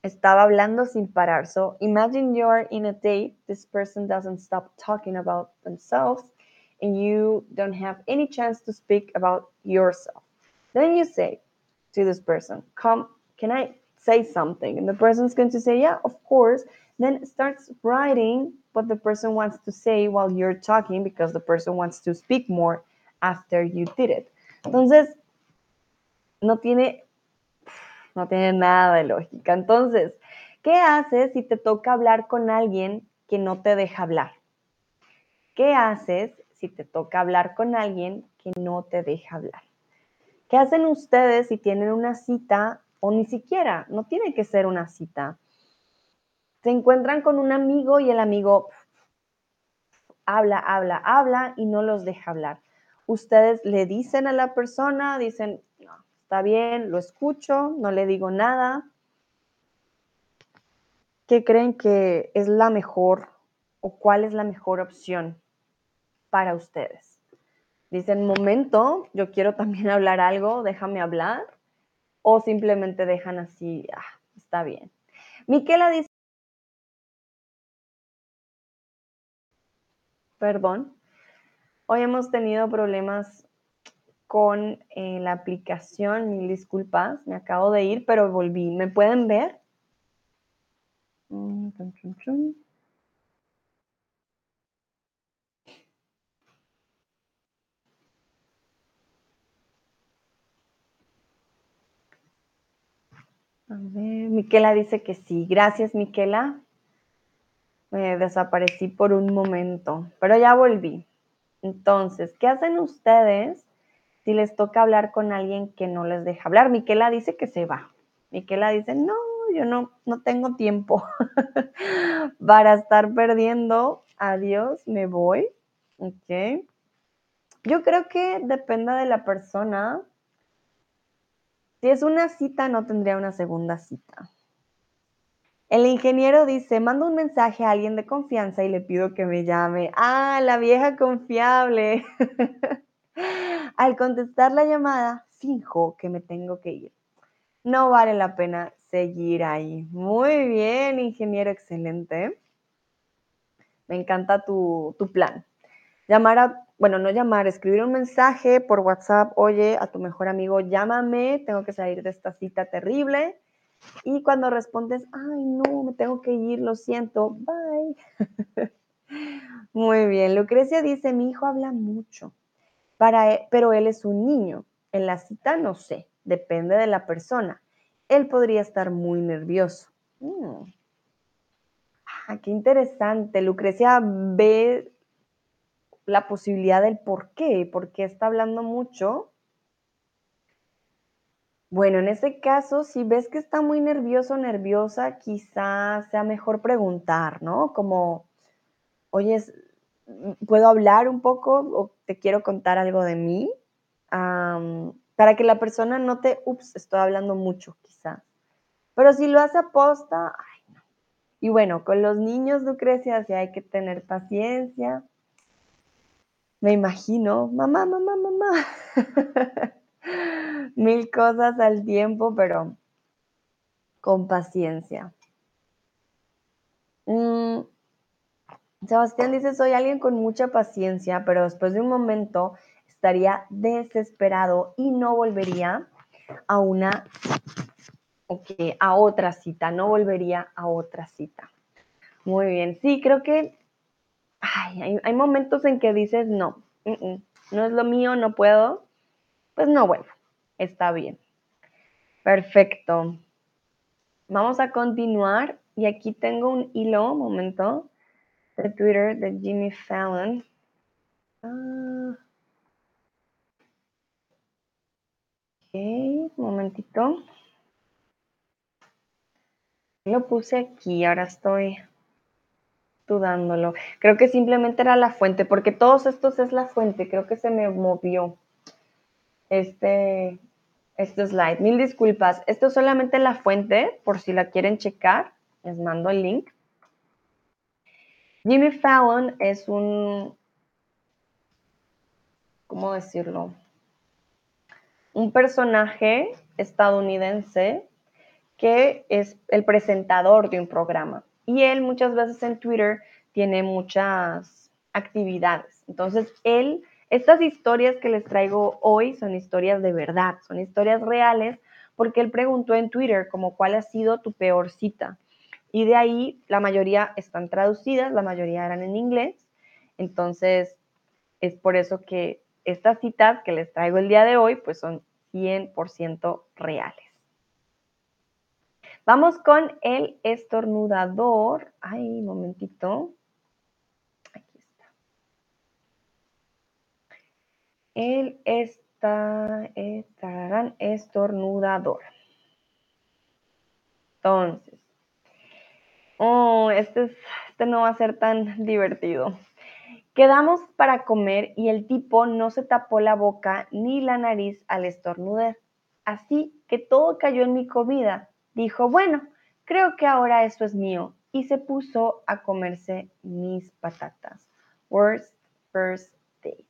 [SPEAKER 1] estaba hablando sin parar. So imagine you're in a date, this person doesn't stop talking about themselves, and you don't have any chance to speak about yourself. Then you say, to this person. Come can i say something and the person's going to say yeah of course. Then starts writing what the person wants to say while you're talking because the person wants to speak more after you did it. Entonces no tiene no tiene nada de lógica. Entonces qué haces si te toca hablar con alguien que no te deja hablar qué haces si te toca hablar con alguien que no te deja hablar ¿Qué hacen ustedes si tienen una cita o ni siquiera? No tiene que ser una cita. Se encuentran con un amigo y el amigo habla, habla, habla y no los deja hablar. Ustedes le dicen a la persona, dicen, está bien, lo escucho, no le digo nada. ¿Qué creen que es la mejor o cuál es la mejor opción para ustedes? Dicen, momento, yo quiero también *laughs* hablar algo, déjame hablar, o simplemente dejan así, ah, está bien. Miquela dice, perdón, hoy hemos tenido problemas con eh, la aplicación, mil disculpas, me acabo de ir, pero volví. ¿Me pueden ver? Mm, A ver, Miquela dice que sí. Gracias, Miquela. Me desaparecí por un momento, pero ya volví. Entonces, ¿qué hacen ustedes si les toca hablar con alguien que no les deja hablar? Miquela dice que se va. Miquela dice, no, yo no, no tengo tiempo *laughs* para estar perdiendo. Adiós, me voy. Ok. Yo creo que depende de la persona si es una cita, no tendría una segunda cita. El ingeniero dice, mando un mensaje a alguien de confianza y le pido que me llame. Ah, la vieja confiable. *laughs* Al contestar la llamada, fijo que me tengo que ir. No vale la pena seguir ahí. Muy bien, ingeniero, excelente. Me encanta tu, tu plan. Llamar a bueno, no llamar, escribir un mensaje por WhatsApp, oye, a tu mejor amigo, llámame, tengo que salir de esta cita terrible. Y cuando respondes, ay, no, me tengo que ir, lo siento, bye. *laughs* Muy bien, Lucrecia dice, mi hijo habla mucho, para, e, pero él es un niño. En la cita no sé, depende de la persona. Él podría estar muy nervioso. Mm. Ah, qué interesante. Lucrecia ve la posibilidad del por qué, por qué está hablando mucho. Bueno, en ese caso, si ves que está muy nervioso o nerviosa, quizás sea mejor preguntar, ¿no? Como, oye, ¿puedo hablar un poco o te quiero contar algo de mí? para que la persona note, ups, estoy hablando mucho, quizás. Pero si lo hace aposta, ay, no. Y bueno, con los niños, Lucrecia, sí hay que tener paciencia me imagino, mamá, mamá, mamá, *laughs* mil cosas al tiempo, pero con paciencia. Mm, Sebastián dice, soy alguien con mucha paciencia, pero después de un momento estaría desesperado y no volvería a una, ok, a otra cita, no volvería a otra cita. Muy bien, sí, creo que hay, momentos en que dices, no, no es lo mío, no puedo. Pues no, bueno, está bien. Perfecto. Vamos a continuar y aquí tengo un hilo, un momento, de Twitter de Jimmy Fallon. Ah. Ok, momentito. Lo puse aquí, ahora estoy dudándolo. Creo que simplemente era la fuente, porque todos estos es la fuente. Creo que se me movió este, este slide. Mil disculpas. Esto es solamente la fuente, por si la quieren checar. Les mando el link. Jimmy Fallon es un, ¿cómo decirlo? Un personaje estadounidense que es el presentador de un programa y él muchas veces en Twitter tiene muchas actividades. Entonces, él, estas historias que les traigo hoy son historias de verdad, son historias reales, porque él preguntó en Twitter como cuál ha sido tu peor cita. Y de ahí la mayoría están traducidas, la mayoría eran en inglés. Entonces, es por eso que estas citas que les traigo el día de hoy, pues son 100% reales. Vamos con el estornudador. Ay, momentito. Aquí está. El esta, estornudador. Entonces, oh, este, este no va a ser tan divertido. Quedamos para comer y el tipo no se tapó la boca ni la nariz al estornudar. Así que todo cayó en mi comida dijo, bueno, creo que ahora eso es mío, y se puso a comerse mis patatas. Worst first date.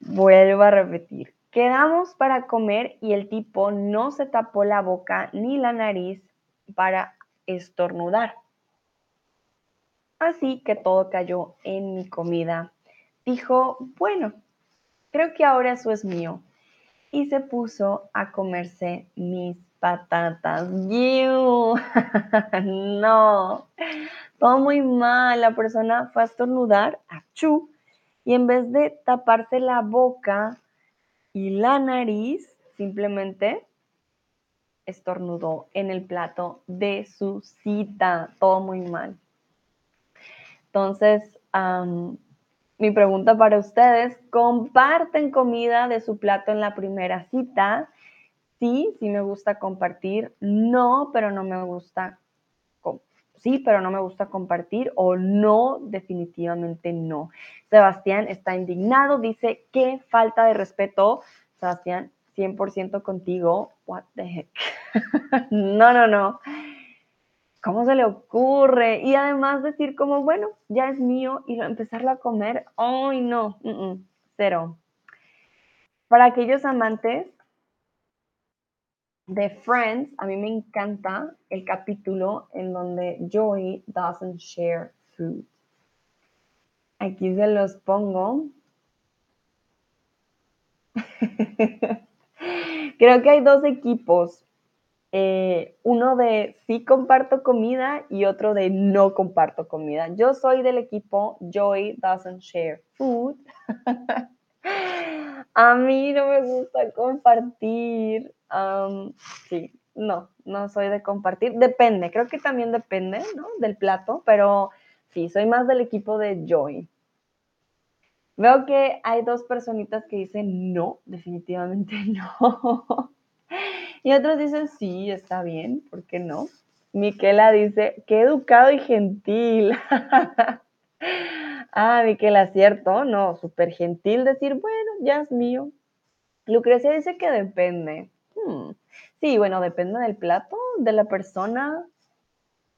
[SPEAKER 1] Vuelvo a repetir. Quedamos para comer y el tipo no se tapó la boca ni la nariz para estornudar. Así que todo cayó en mi comida. Dijo, bueno, creo que ahora eso es mío. Y se puso a comerse mis patatas. *laughs* no, todo muy mal. La persona fue a estornudar, achú, y en vez de taparse la boca y la nariz, simplemente estornudó en el plato de su cita. Todo muy mal. Entonces, mi pregunta para ustedes, ¿comparten comida de su plato en la primera cita? Sí, sí me gusta compartir, no, pero no me gusta, sí, pero no me gusta compartir o no, definitivamente no. Sebastián está indignado, dice, qué falta de respeto. Sebastián, 100% contigo. What the heck? *laughs* no, no, no. ¿Cómo se le ocurre? Y además decir como, bueno, ya es mío y empezarlo a comer, ¡ay no! cero. Para aquellos amantes de Friends, a mí me encanta el capítulo en donde Joey doesn't share food. Aquí se los pongo. *laughs* Creo que hay dos equipos. Eh, uno de sí comparto comida y otro de no comparto comida. Yo soy del equipo Joy doesn't share food. *laughs* A mí no me gusta compartir. Sí, no, no soy de compartir. Depende, creo que también depende, ¿no? Del plato, pero sí, soy más del equipo de Joy. Veo que hay dos personitas que dicen no, definitivamente *laughs* no. y otros dicen sí, está bien, ¿por qué no? Miquela dice, qué educado y gentil. *laughs* ah, Miquela, cierto, no, súper gentil decir, bueno, ya es mío. Lucrecia dice que depende. Hmm. Sí, bueno, depende del plato, de la persona.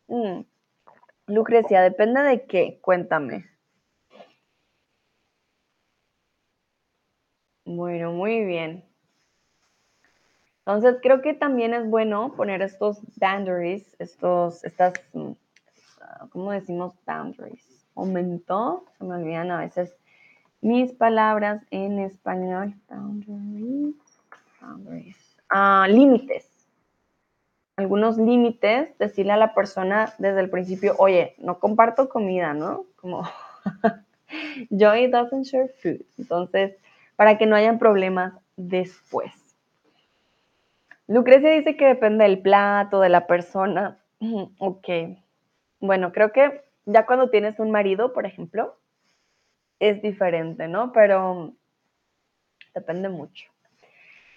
[SPEAKER 1] Hmm. Lucrecia, ¿depende de qué? Cuéntame. Bueno, muy bien. Entonces, creo que también es bueno poner estos boundaries, estos, estas, mm, ¿cómo decimos boundaries? Aumentó, se me olvidan a veces mis palabras en español. Boundaries, boundaries. Límites. Algunos límites, decirle a la persona desde el principio, oye, no comparto comida, ¿no? Como *laughs* Joy doesn't share food. Entonces, para que no hayan problemas después. Lucrecia dice que depende del plato, de la persona. *clears throat* Ok. Bueno, creo que ya cuando tienes un marido, por ejemplo, es diferente, ¿no? Pero depende mucho.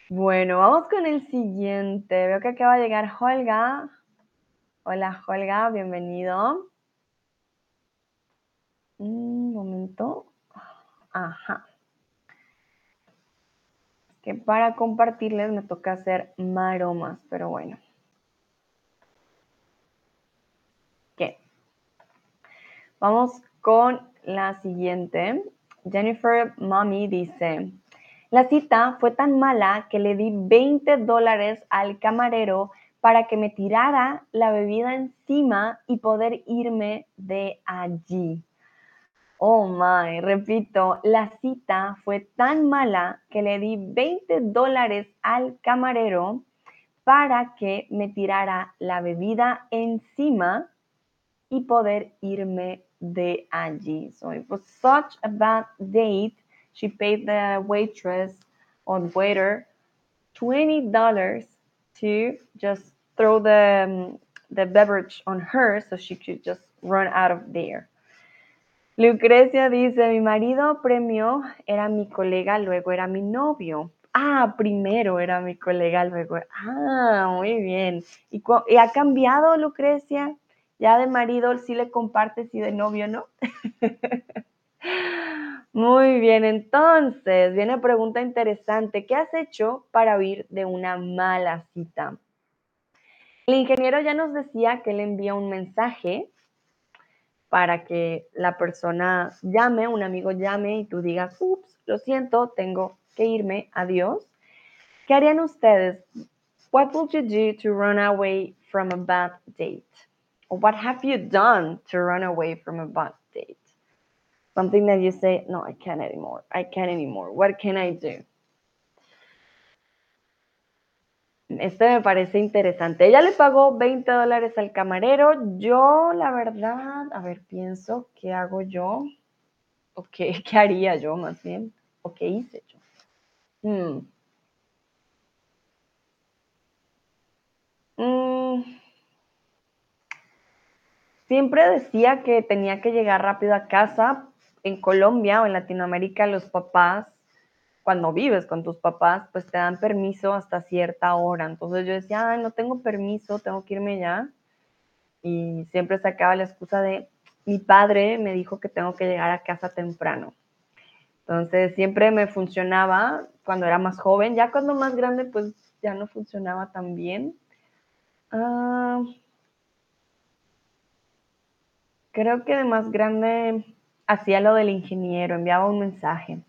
[SPEAKER 1] Bueno, vamos con el siguiente. Veo que acaba de llegar Holga. Hola, Holga, bienvenido. Un momento. Ajá que para compartirles me toca hacer maromas, pero bueno. ¿Qué? Vamos con la siguiente. Jennifer Mommy dice, la cita fue tan mala que le di 20 dólares al camarero para que me tirara la bebida encima y poder irme de allí. Oh my, repito, la cita fue tan mala que le di 20 dólares al camarero para que me tirara la bebida encima y poder irme de allí. So it was such a bad date. She paid the waitress or waiter $20 to just throw the, um, the beverage on her so she could just run out of there. Lucrecia dice, mi marido premio era mi colega, luego era mi novio. Ah, primero era mi colega, luego. Ah, muy bien. ¿Y, ha cambiado, Lucrecia? Ya de marido sí le compartes y de novio no. *laughs* Muy bien, entonces viene pregunta interesante. ¿Qué has hecho para huir de una mala cita? El ingeniero ya nos decía que le envía un mensaje para que la persona llame, un amigo llame y tú digas, ups, lo siento, tengo que irme, adiós. ¿Qué harían ustedes? What would you do to run away from a bad date? What have you done to run away from a bad date? Something that you say, no, I can't anymore. I can't anymore. What can I do? Este me parece interesante. Ella le pagó 20 dólares al camarero. Yo, la verdad, a ver, pienso, ¿qué hago yo? ¿O qué, *laughs* haría yo más bien? ¿O qué hice yo? Hmm. Mm. Siempre decía que tenía que llegar rápido a casa. En Colombia o en Latinoamérica los papás cuando vives con tus papás, pues te dan permiso hasta cierta hora. Entonces yo decía, Ay, no tengo permiso, tengo que irme ya. Y siempre sacaba la excusa de, mi padre me dijo que tengo que llegar a casa temprano. Entonces siempre me funcionaba cuando era más joven, ya cuando más grande, pues ya no funcionaba tan bien. Ah, creo que de más grande hacía lo del ingeniero, enviaba un mensaje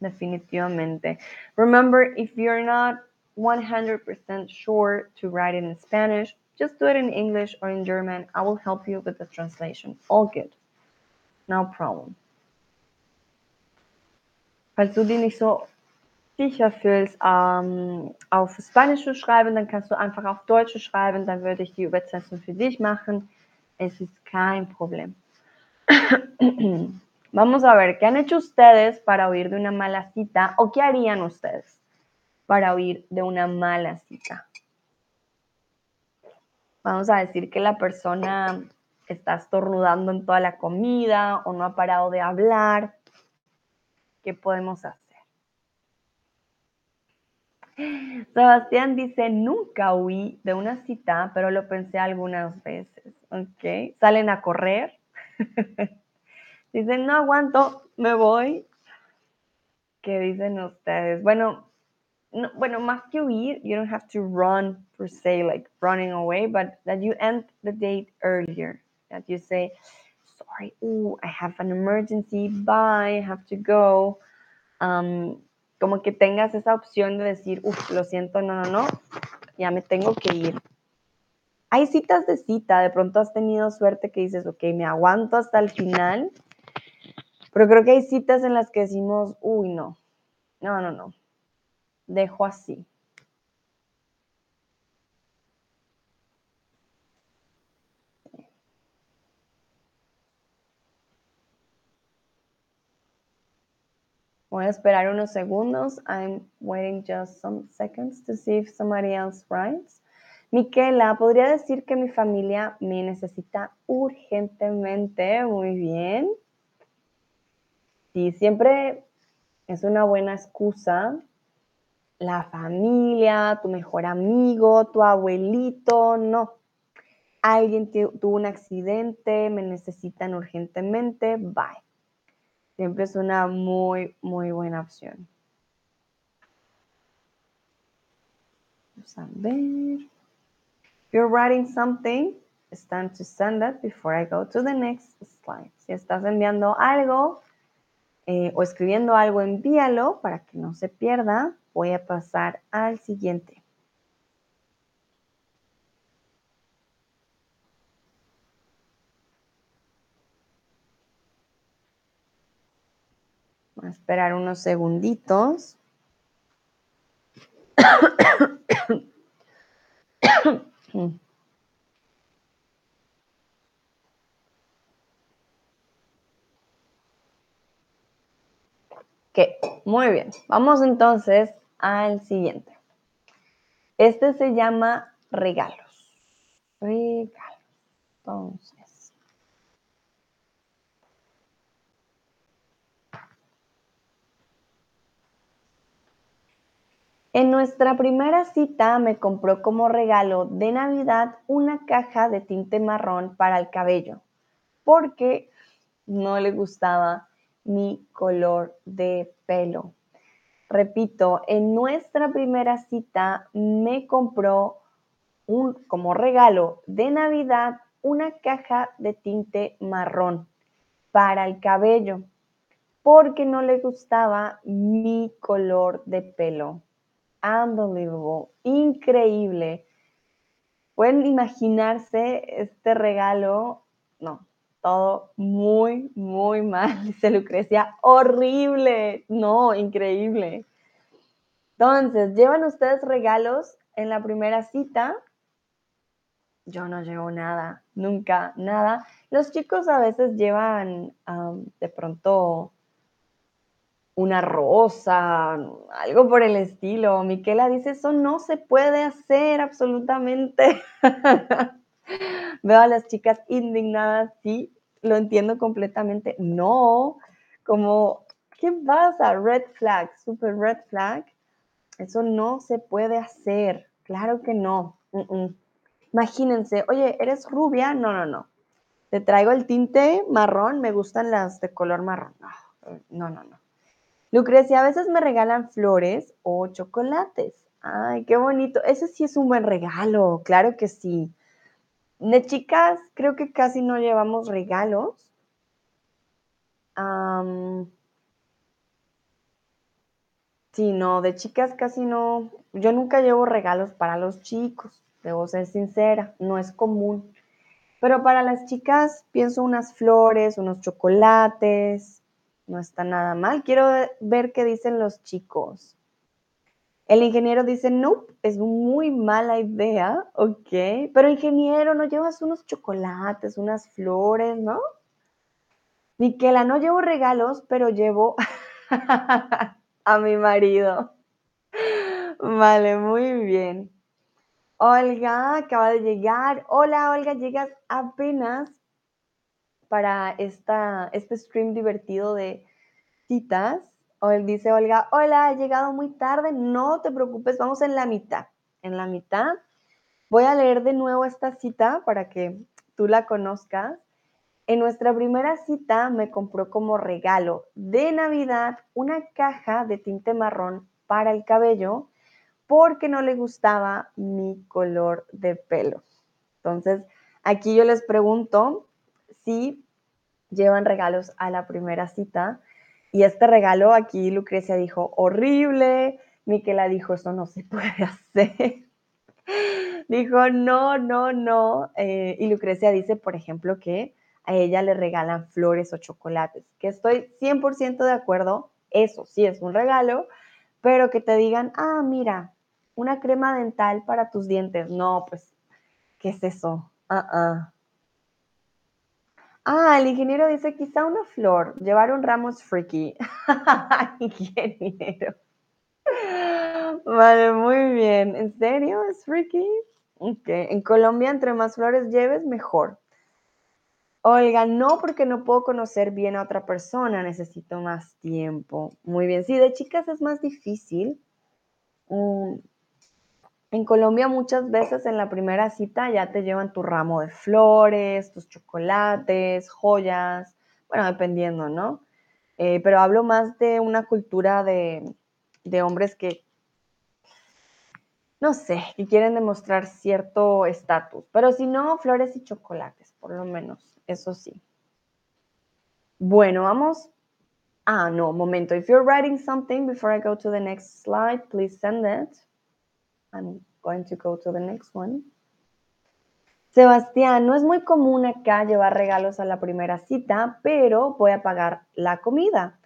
[SPEAKER 1] definitivamente. Remember, if you're not 100% sure to write it in Spanish, just do it in English or in German. I will help you with the translation. All good. No problem. Falls du dir nicht so sicher fühlst, ähm, auf Spanisch zu schreiben, dann kannst du einfach auf Deutsch schreiben, dann würde ich die Übersetzung für dich machen. Es ist kein Problem. *coughs* Vamos a ver, ¿qué han hecho ustedes para huir de una mala cita o qué harían ustedes para huir de una mala cita? Vamos a decir que la persona está estornudando en toda la comida o no ha parado de hablar. ¿Qué podemos hacer? Sebastián dice, nunca huí de una cita, pero lo pensé algunas veces. ¿Ok? Salen a correr. *laughs* Dicen, no aguanto, me voy. ¿Qué dicen ustedes? Bueno, no, bueno, más que huir, you don't have to run per se, like running away, but that you end the date earlier. That you say, sorry, ooh, I have an emergency, bye, I have to go. Um, como que tengas esa opción de decir, uff, lo siento, no, no, no, ya me tengo que ir. Hay citas de cita, de pronto has tenido suerte que dices, ok, me aguanto hasta el final, pero creo que hay citas en las que decimos, uy, no, no, no, no, dejo así. Voy a esperar unos segundos. I'm waiting just some seconds to see if somebody else writes. Miquela, podría decir que mi familia me necesita urgentemente. Muy bien. Sí, siempre es una buena excusa la familia, tu mejor amigo, tu abuelito, no. Alguien tuvo un accidente, me necesitan urgentemente, bye. Siempre es una muy, muy buena opción. Vamos a ver. If you're writing something, it's time to send it before I go to the next slide. Si estás enviando algo eh, o escribiendo algo, envíalo para que no se pierda voy a pasar al siguiente. Voy a esperar unos segunditos. Muy bien. Vamos entonces al siguiente. Este se llama regalos. Regalos. Entonces. En nuestra primera cita me compró como regalo de Navidad una caja de tinte marrón para el cabello, porque no le gustaba mi color de pelo. Repito, en nuestra primera cita me compró como regalo de Navidad una caja de tinte marrón para el cabello porque no le gustaba mi color de pelo. Unbelievable, increíble. ¿Pueden imaginarse este regalo? No, todo muy, muy mal, *laughs* dice Lucrecia. Horrible. No, increíble. Entonces, ¿llevan ustedes regalos en la primera cita? Yo no llevo nada, nunca, nada. Los chicos a veces llevan de pronto una rosa, algo por el estilo. Miquela dice, eso no se puede hacer absolutamente. *laughs* Veo a las chicas indignadas, sí, lo entiendo completamente. No, como, ¿qué pasa? Red flag, super red flag. Eso no se puede hacer. Claro que no. Imagínense, oye, ¿eres rubia? No, no, no. Te traigo el tinte marrón, me gustan las de color marrón. No, no, no. Lucrecia, a veces me regalan flores o chocolates. Ay, qué bonito. Ese sí es un buen regalo, claro que sí. De chicas, creo que casi no llevamos regalos. sí, no, de chicas casi no. Yo nunca llevo regalos para los chicos, debo ser sincera, no es común. Pero para las chicas pienso unas flores, unos chocolates, no está nada mal. Quiero ver qué dicen los chicos. El ingeniero dice, no, es muy mala idea, ok. Pero ingeniero, ¿no llevas unos chocolates, unas flores, no? Miquela, no llevo regalos, pero llevo *laughs* a mi marido. Vale, muy bien. Olga acaba de llegar. Hola, Olga, llegas apenas para esta, este stream divertido de citas. Hoy dice Olga, hola, he llegado muy tarde. No te preocupes, vamos en la mitad. En la mitad. Voy a leer de nuevo esta cita para que tú la conozcas. En nuestra primera cita me compró como regalo de Navidad una caja de tinte marrón para el cabello porque no le gustaba mi color de pelo. Entonces, aquí yo les pregunto si llevan regalos a la primera cita. Y este regalo aquí Lucrecia dijo, horrible. Miquela dijo, eso no se puede *laughs* hacer. dijo, no, no, no. Eh, y Lucrecia dice, por ejemplo, que a ella le regalan flores o chocolates, que estoy 100% de acuerdo, eso sí es un regalo, pero que te digan, ah, mira, una crema dental para tus dientes. No, pues, ¿qué es eso? Ah, ah. El ingeniero dice quizá una flor, llevar un ramo es freaky. *laughs* ingeniero. Vale, muy bien. ¿En serio es freaky? Ok. En Colombia, entre más flores lleves, mejor. Oiga, no porque no puedo conocer bien a otra persona, necesito más tiempo. Muy bien, sí, de chicas es más difícil. Mm, en Colombia muchas veces en la primera cita ya te llevan tu ramo de flores, tus chocolates, joyas, bueno, dependiendo, ¿no? Eh, pero hablo más de una cultura de, de hombres que, no sé, que quieren demostrar cierto estatus, pero si no, flores y chocolates, por lo menos eso sí. Bueno, vamos. Ah, no, momento. If you're writing something before I go to the next slide, please send it. I'm going to go to the next one. Sebastián, no es muy común acá llevar regalos a la primera cita, pero voy a pagar la comida.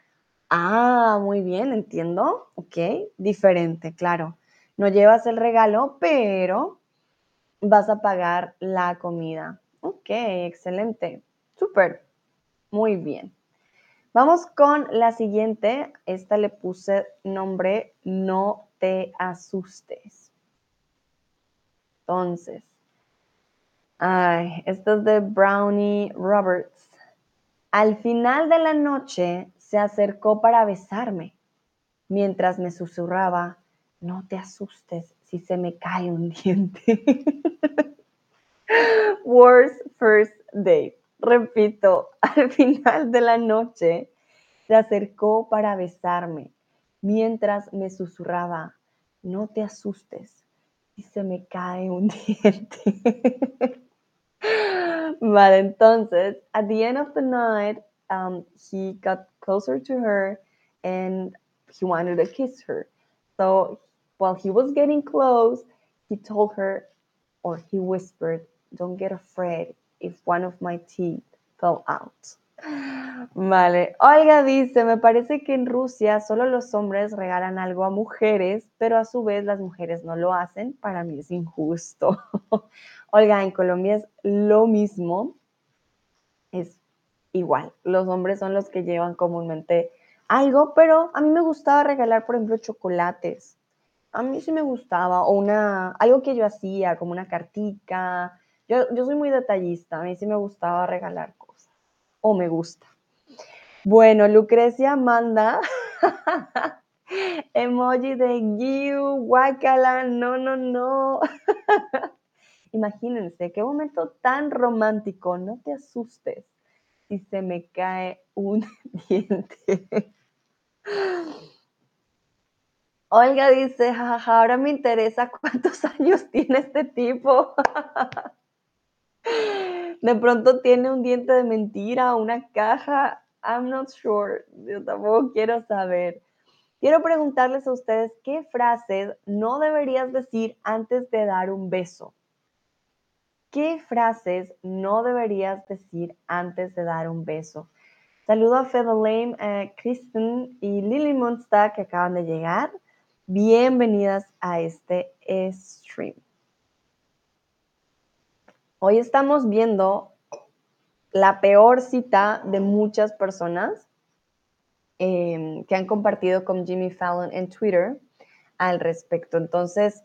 [SPEAKER 1] Ah, muy bien, entiendo. Ok, diferente, claro. No llevas el regalo, pero vas a pagar la comida. Ok, excelente. Súper. Muy bien. Vamos con la siguiente. Esta le puse nombre No te asustes. Entonces, ay, esto es de Brownie Roberts. Al final de la noche se acercó para besarme, mientras me susurraba, no te asustes si se me cae un *laughs* diente. Worst first date. Repito, *laughs* al final de la noche se acercó para besarme mientras me susurraba, no te asustes y se me cae un *laughs* diente. vale, entonces, at the end of the night, um, he got closer to her and he wanted to kiss her. So while he was getting close, he told her, or he whispered, Don't get afraid if one of my teeth fell out. Vale, Olga dice, me parece que en Rusia solo los hombres regalan algo a mujeres, pero a su vez las mujeres no lo hacen. Para mí es injusto. *laughs* Olga, en Colombia es lo mismo. Es igual. Los hombres son los que llevan comúnmente algo, pero a mí me gustaba regalar, por ejemplo, chocolates. A mí sí me gustaba, o una, algo que yo hacía, como una cartica, yo, soy muy detallista, a mí sí me gustaba regalar cosas, o me gusta. Bueno, Lucrecia manda *laughs* emoji de you, guacala, no, no, no. *laughs* Imagínense, qué momento tan romántico, no te asustes si se me cae un *laughs* diente. Olga dice, jaja, ahora me interesa cuántos años tiene este tipo. De pronto tiene un diente de mentira una caja. I'm not sure. Yo tampoco quiero saber. Quiero preguntarles a ustedes qué frases no deberías decir antes de dar un beso. ¿Qué frases no deberías decir antes de dar un beso? Saludo a eh, Kristen y Lily Monsta que acaban de llegar. Bienvenidas a este stream. Hoy estamos viendo la peor cita de muchas personas em, que han compartido con Jimmy Fallon en Twitter al respecto. Entonces,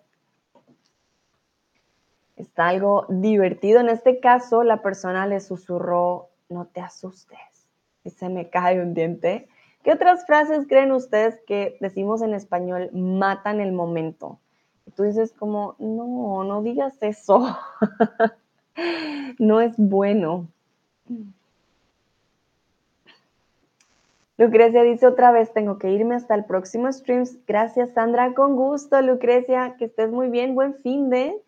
[SPEAKER 1] está algo divertido. En este caso, la persona le susurró, no te asustes, y se me cae un diente. ¿Qué otras frases creen ustedes que decimos en español matan el momento? Tú dices como, no, no digas eso. *laughs* no es bueno. Lucrecia dice otra vez, tengo que irme hasta el próximo streams. Gracias, Sandra. Con gusto, Lucrecia. Que estés muy bien. Buen fin de.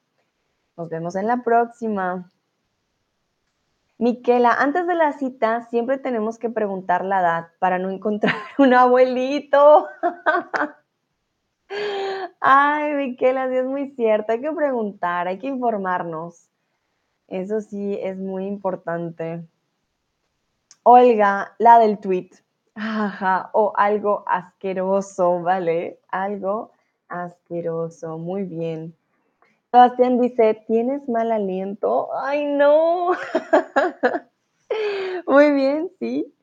[SPEAKER 1] Nos vemos en la próxima. Miquela, antes de la cita siempre tenemos que preguntar la edad para no encontrar *laughs* un abuelito. *laughs* Ay, Miquela, sí es muy cierto. Hay que preguntar, hay que informarnos. Eso sí es muy importante. Olga, la del tweet. Ajá, o algo asqueroso, ¿vale? Algo asqueroso, muy bien. Sebastián dice, ¿tienes mal aliento? Ay, no. *laughs* muy bien, sí.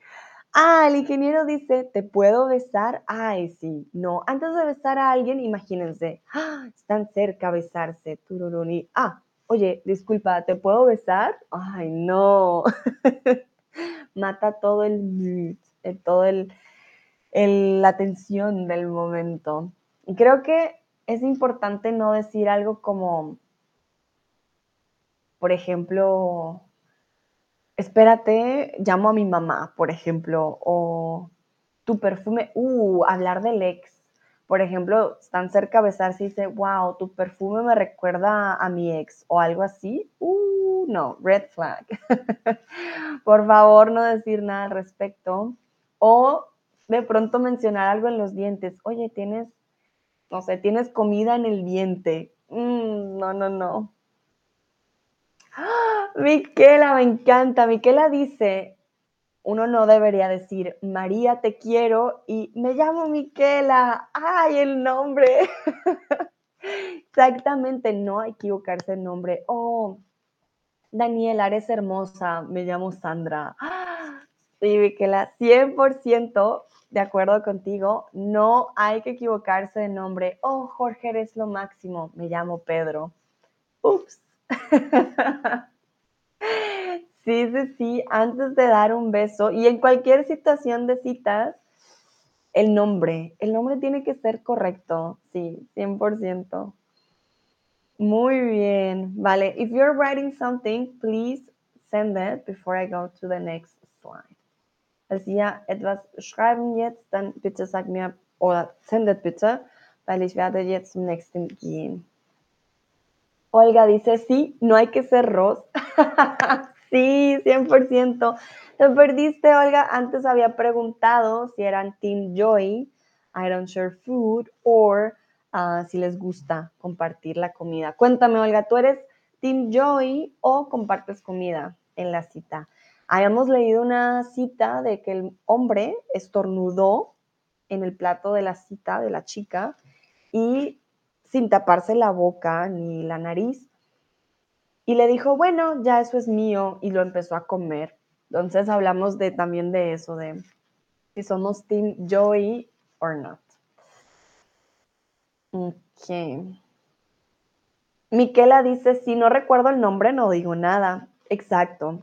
[SPEAKER 1] Ah, el ingeniero dice, ¿te puedo besar? Ay, sí. No, antes de besar a alguien, imagínense, ¡ah! están cerca a besarse. Tururuni. Ah, oye, disculpa, ¿te puedo besar? Ay, no. *laughs* Mata todo el eh, todo el, la tensión del momento. Y creo que es importante no decir algo como, por ejemplo, espérate, llamo a mi mamá, por ejemplo, o tu perfume, uh, hablar del ex. Por ejemplo, están cerca a besarse y dice, wow, tu perfume me recuerda a mi ex o algo así. Uh, no, red flag. *laughs* por favor, no decir nada al respecto. O de pronto mencionar algo en los dientes. Oye, tienes, no sé, tienes comida en el diente. Mm, no, no, no. ¡Ah! *gasps* Miquela, me encanta. Miquela dice, uno no debería decir, María, te quiero y me llamo Miquela. ¡Ay, el nombre! *laughs* Exactamente, no equivocarse el nombre. Oh, Daniela, eres hermosa, me llamo Sandra. Sí, Miquela, 100% de acuerdo contigo. No hay que equivocarse de nombre. Oh, Jorge, eres lo máximo. Me llamo Pedro. Ups. *laughs* Sí, sí, sí. Antes de dar un beso y en cualquier situación de citas, el nombre. El nombre tiene que ser correcto. Sí, 100%. Muy bien. Vale. If you're writing something, please send it before I go to the next slide. Falls ihr etwas schreiben jetzt, dann bitte sag mir oder sendet bitte, weil ich werde jetzt zum nächsten gehen. Olga dice, sí, no hay que ser Ross. *laughs* sí, 100%. Te perdiste, Olga. Antes había preguntado si eran Team Joy, I don't share food, or uh, si les gusta compartir la comida. Cuéntame, Olga, ¿tú eres Team Joy o compartes comida en la cita? Habíamos leído una cita de que el hombre estornudó en el plato de la cita de la chica y sin taparse la boca ni la nariz. Y le dijo, bueno, ya eso es mío y lo empezó a comer. Entonces hablamos de, también de eso, de si somos Team Joey o not. Ok. Miquela dice, si no recuerdo el nombre, no digo nada. Exacto.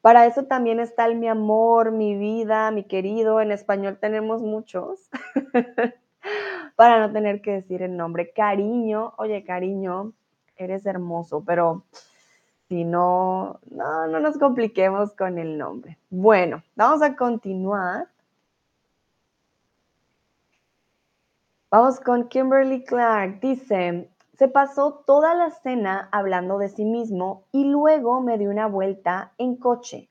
[SPEAKER 1] Para eso también está el mi amor, mi vida, mi querido. En español tenemos muchos. *laughs* Para no tener que decir el nombre. Cariño, oye, cariño, eres hermoso, pero si no, no, no nos compliquemos con el nombre. Bueno, vamos a continuar. Vamos con Kimberly Clark. Dice, se pasó toda la cena hablando de sí mismo y luego me dio una vuelta en coche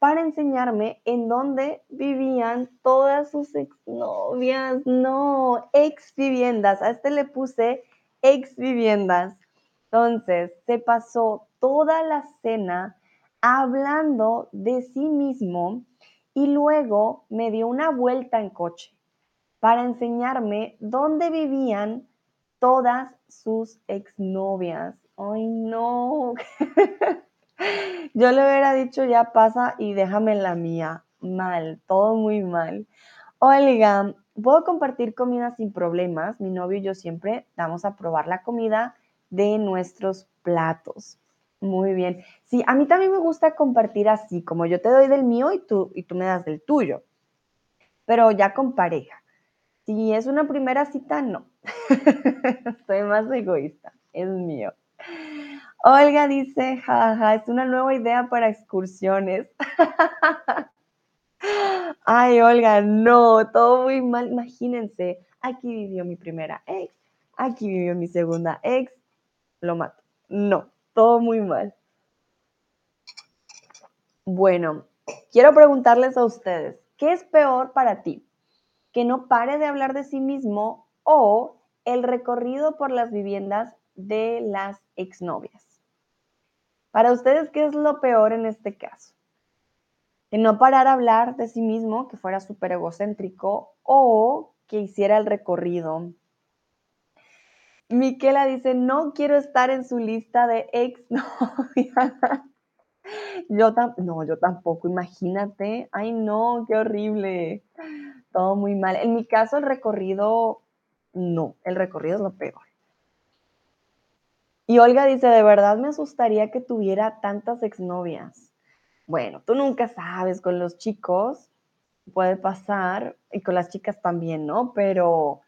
[SPEAKER 1] para enseñarme en dónde vivían todas sus exnovias. No, ex viviendas. A este le puse ex viviendas. Entonces, se pasó toda la cena hablando de sí mismo y luego me dio una vuelta en coche para enseñarme dónde vivían todas sus exnovias. Ay, no. *laughs* Yo le hubiera dicho ya pasa y déjame la mía. Mal, todo muy mal. Olga, puedo compartir comida sin problemas. Mi novio y yo siempre damos a probar la comida de nuestros platos. Muy bien. Sí, a mí también me gusta compartir así, como yo te doy del mío y tú, y tú me das del tuyo. Pero ya con pareja. Si es una primera cita, no. *laughs* Soy más egoísta. Es mío. Olga dice, jaja, es una nueva idea para excursiones. *laughs* Ay, Olga, no, todo muy mal. Imagínense, aquí vivió mi primera ex, aquí vivió mi segunda ex, lo mato. No, todo muy mal. Bueno, quiero preguntarles a ustedes, ¿qué es peor para ti? ¿Que no pare de hablar de sí mismo o el recorrido por las viviendas de las exnovias? Para ustedes, ¿qué es lo peor en este caso? Que no parar a hablar de sí mismo, que fuera súper egocéntrico o que hiciera el recorrido. Miquela dice, no quiero estar en su lista de ex *laughs* Yo no, yo tampoco, imagínate. Ay, no, qué horrible. Todo muy mal. En mi caso, el recorrido, no, el recorrido es lo peor. Y Olga dice, de verdad me asustaría que tuviera tantas exnovias. Bueno, tú nunca sabes, con los chicos puede pasar, y con las chicas también, ¿no? Pero,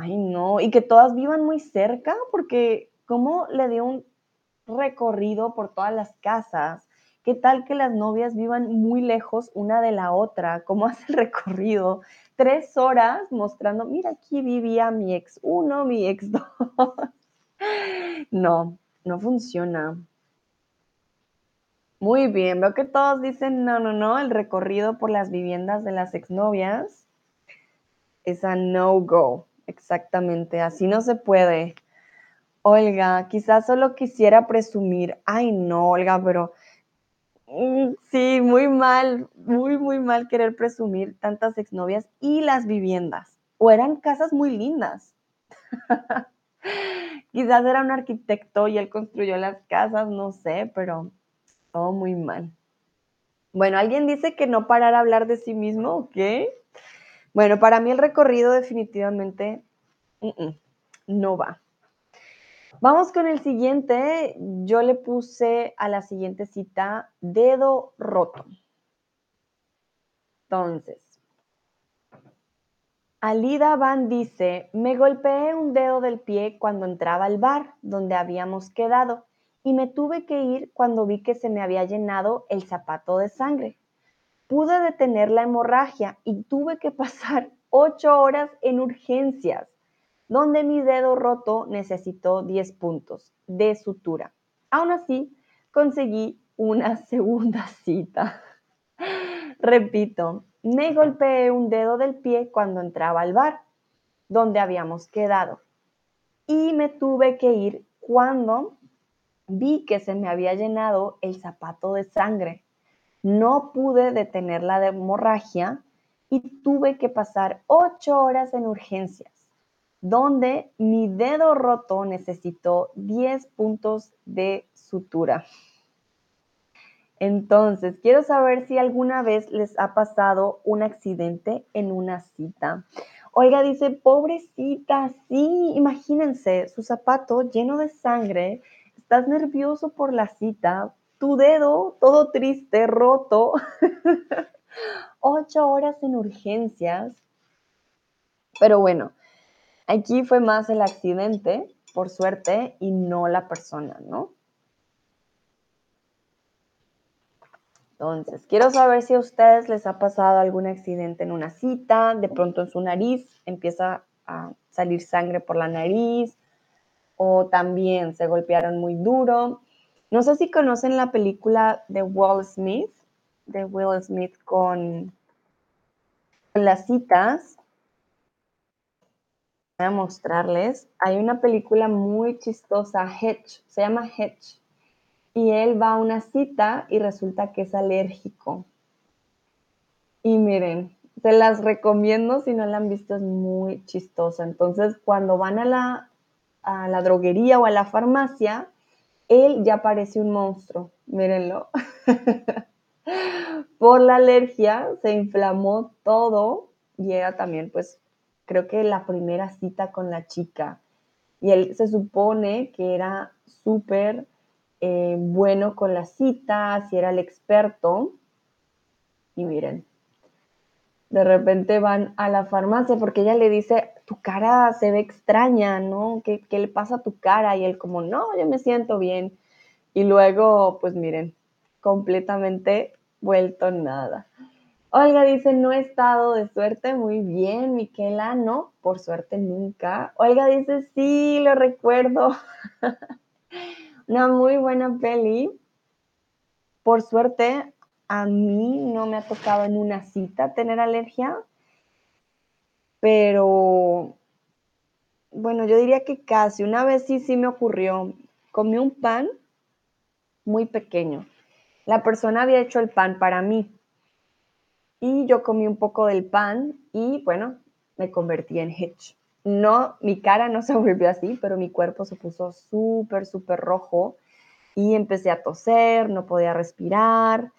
[SPEAKER 1] ay no, y que todas vivan muy cerca, porque ¿cómo le dio un recorrido por todas las casas? ¿Qué tal que las novias vivan muy lejos una de la otra? ¿Cómo *laughs* hace el recorrido? Tres horas mostrando, mira, aquí vivía mi ex uno, mi ex dos. *laughs* No, no funciona. Muy bien, veo que todos dicen no, no, no, el recorrido por las viviendas de las exnovias es a no-go. Exactamente, así no se puede. Olga, quizás solo quisiera presumir. Ay, no, Olga, pero mm, sí, muy mal, muy, muy mal querer presumir tantas exnovias y las viviendas. O eran casas muy lindas. *laughs* Quizás era un arquitecto y él construyó las casas, no sé, pero todo muy mal. Bueno, alguien dice que no parar a hablar de sí mismo, ¿ok? Bueno, para mí el recorrido definitivamente no va. Vamos con el siguiente. Yo le puse a la siguiente cita dedo roto. Entonces, Alida Van dice, me golpeé un dedo del pie cuando entraba al bar donde habíamos quedado y me tuve que ir cuando vi que se me había llenado el zapato de sangre. Pude detener la hemorragia y tuve que pasar *laughs* ocho horas en urgencias, donde mi dedo roto necesitó 10 puntos de sutura. Aún así, conseguí una *laughs* segunda cita. *laughs* Repito, me golpeé un dedo del pie cuando entraba al bar, donde habíamos quedado. Y me tuve que ir cuando vi que se me había llenado el zapato de sangre. No pude detener la hemorragia y tuve que pasar ocho horas en urgencias, donde mi dedo roto necesitó 10 puntos de sutura. Entonces, quiero saber si alguna vez les ha pasado un accidente en una cita. Oiga, dice, pobrecita, sí, imagínense, su zapato lleno de sangre, estás nervioso por la cita, tu dedo todo triste, roto, *laughs* ocho horas en urgencias. Pero bueno, aquí fue más el accidente, por suerte, y no la persona, ¿no? Entonces, quiero saber si a ustedes les ha pasado algún accidente en una cita, de pronto en su nariz empieza a salir sangre por la nariz, o también se golpearon muy duro. No sé si conocen la película de Will Smith, de Will Smith con, las citas. Voy a mostrarles. Hay una película muy chistosa, Hedge, se llama Hedge y él va a una cita y resulta que es alérgico. Y miren, se las recomiendo si no la han visto, es muy chistosa. Entonces, cuando van a la, a la droguería o a la farmacia, él ya parece un monstruo, mírenlo. *laughs* Por la alergia se inflamó todo y era también, pues, creo que la primera cita con la chica. Y él se supone que era súper eh, bueno con las citas y era el experto. Y miren, de repente van a la farmacia porque ella le dice, tu cara se ve extraña, ¿no? ¿Qué, ¿Qué, le pasa a tu cara? Y él como, no, yo me siento bien. Y luego, pues miren, completamente vuelto nada. Olga dice, no he estado de suerte, muy bien. Miquela, no, por suerte nunca. Olga dice, sí, lo recuerdo. *laughs* Una muy buena peli. Por suerte, a mí no me ha tocado en una cita tener alergia, pero bueno, yo diría que casi. Una vez sí, sí me ocurrió. Comí un pan muy pequeño. La persona había hecho el pan para mí y yo comí un poco del pan y bueno, me convertí en Hitch. No, mi cara no se *laughs* volvió así, pero mi cuerpo se puso súper, súper rojo y empecé a toser, no podía respirar.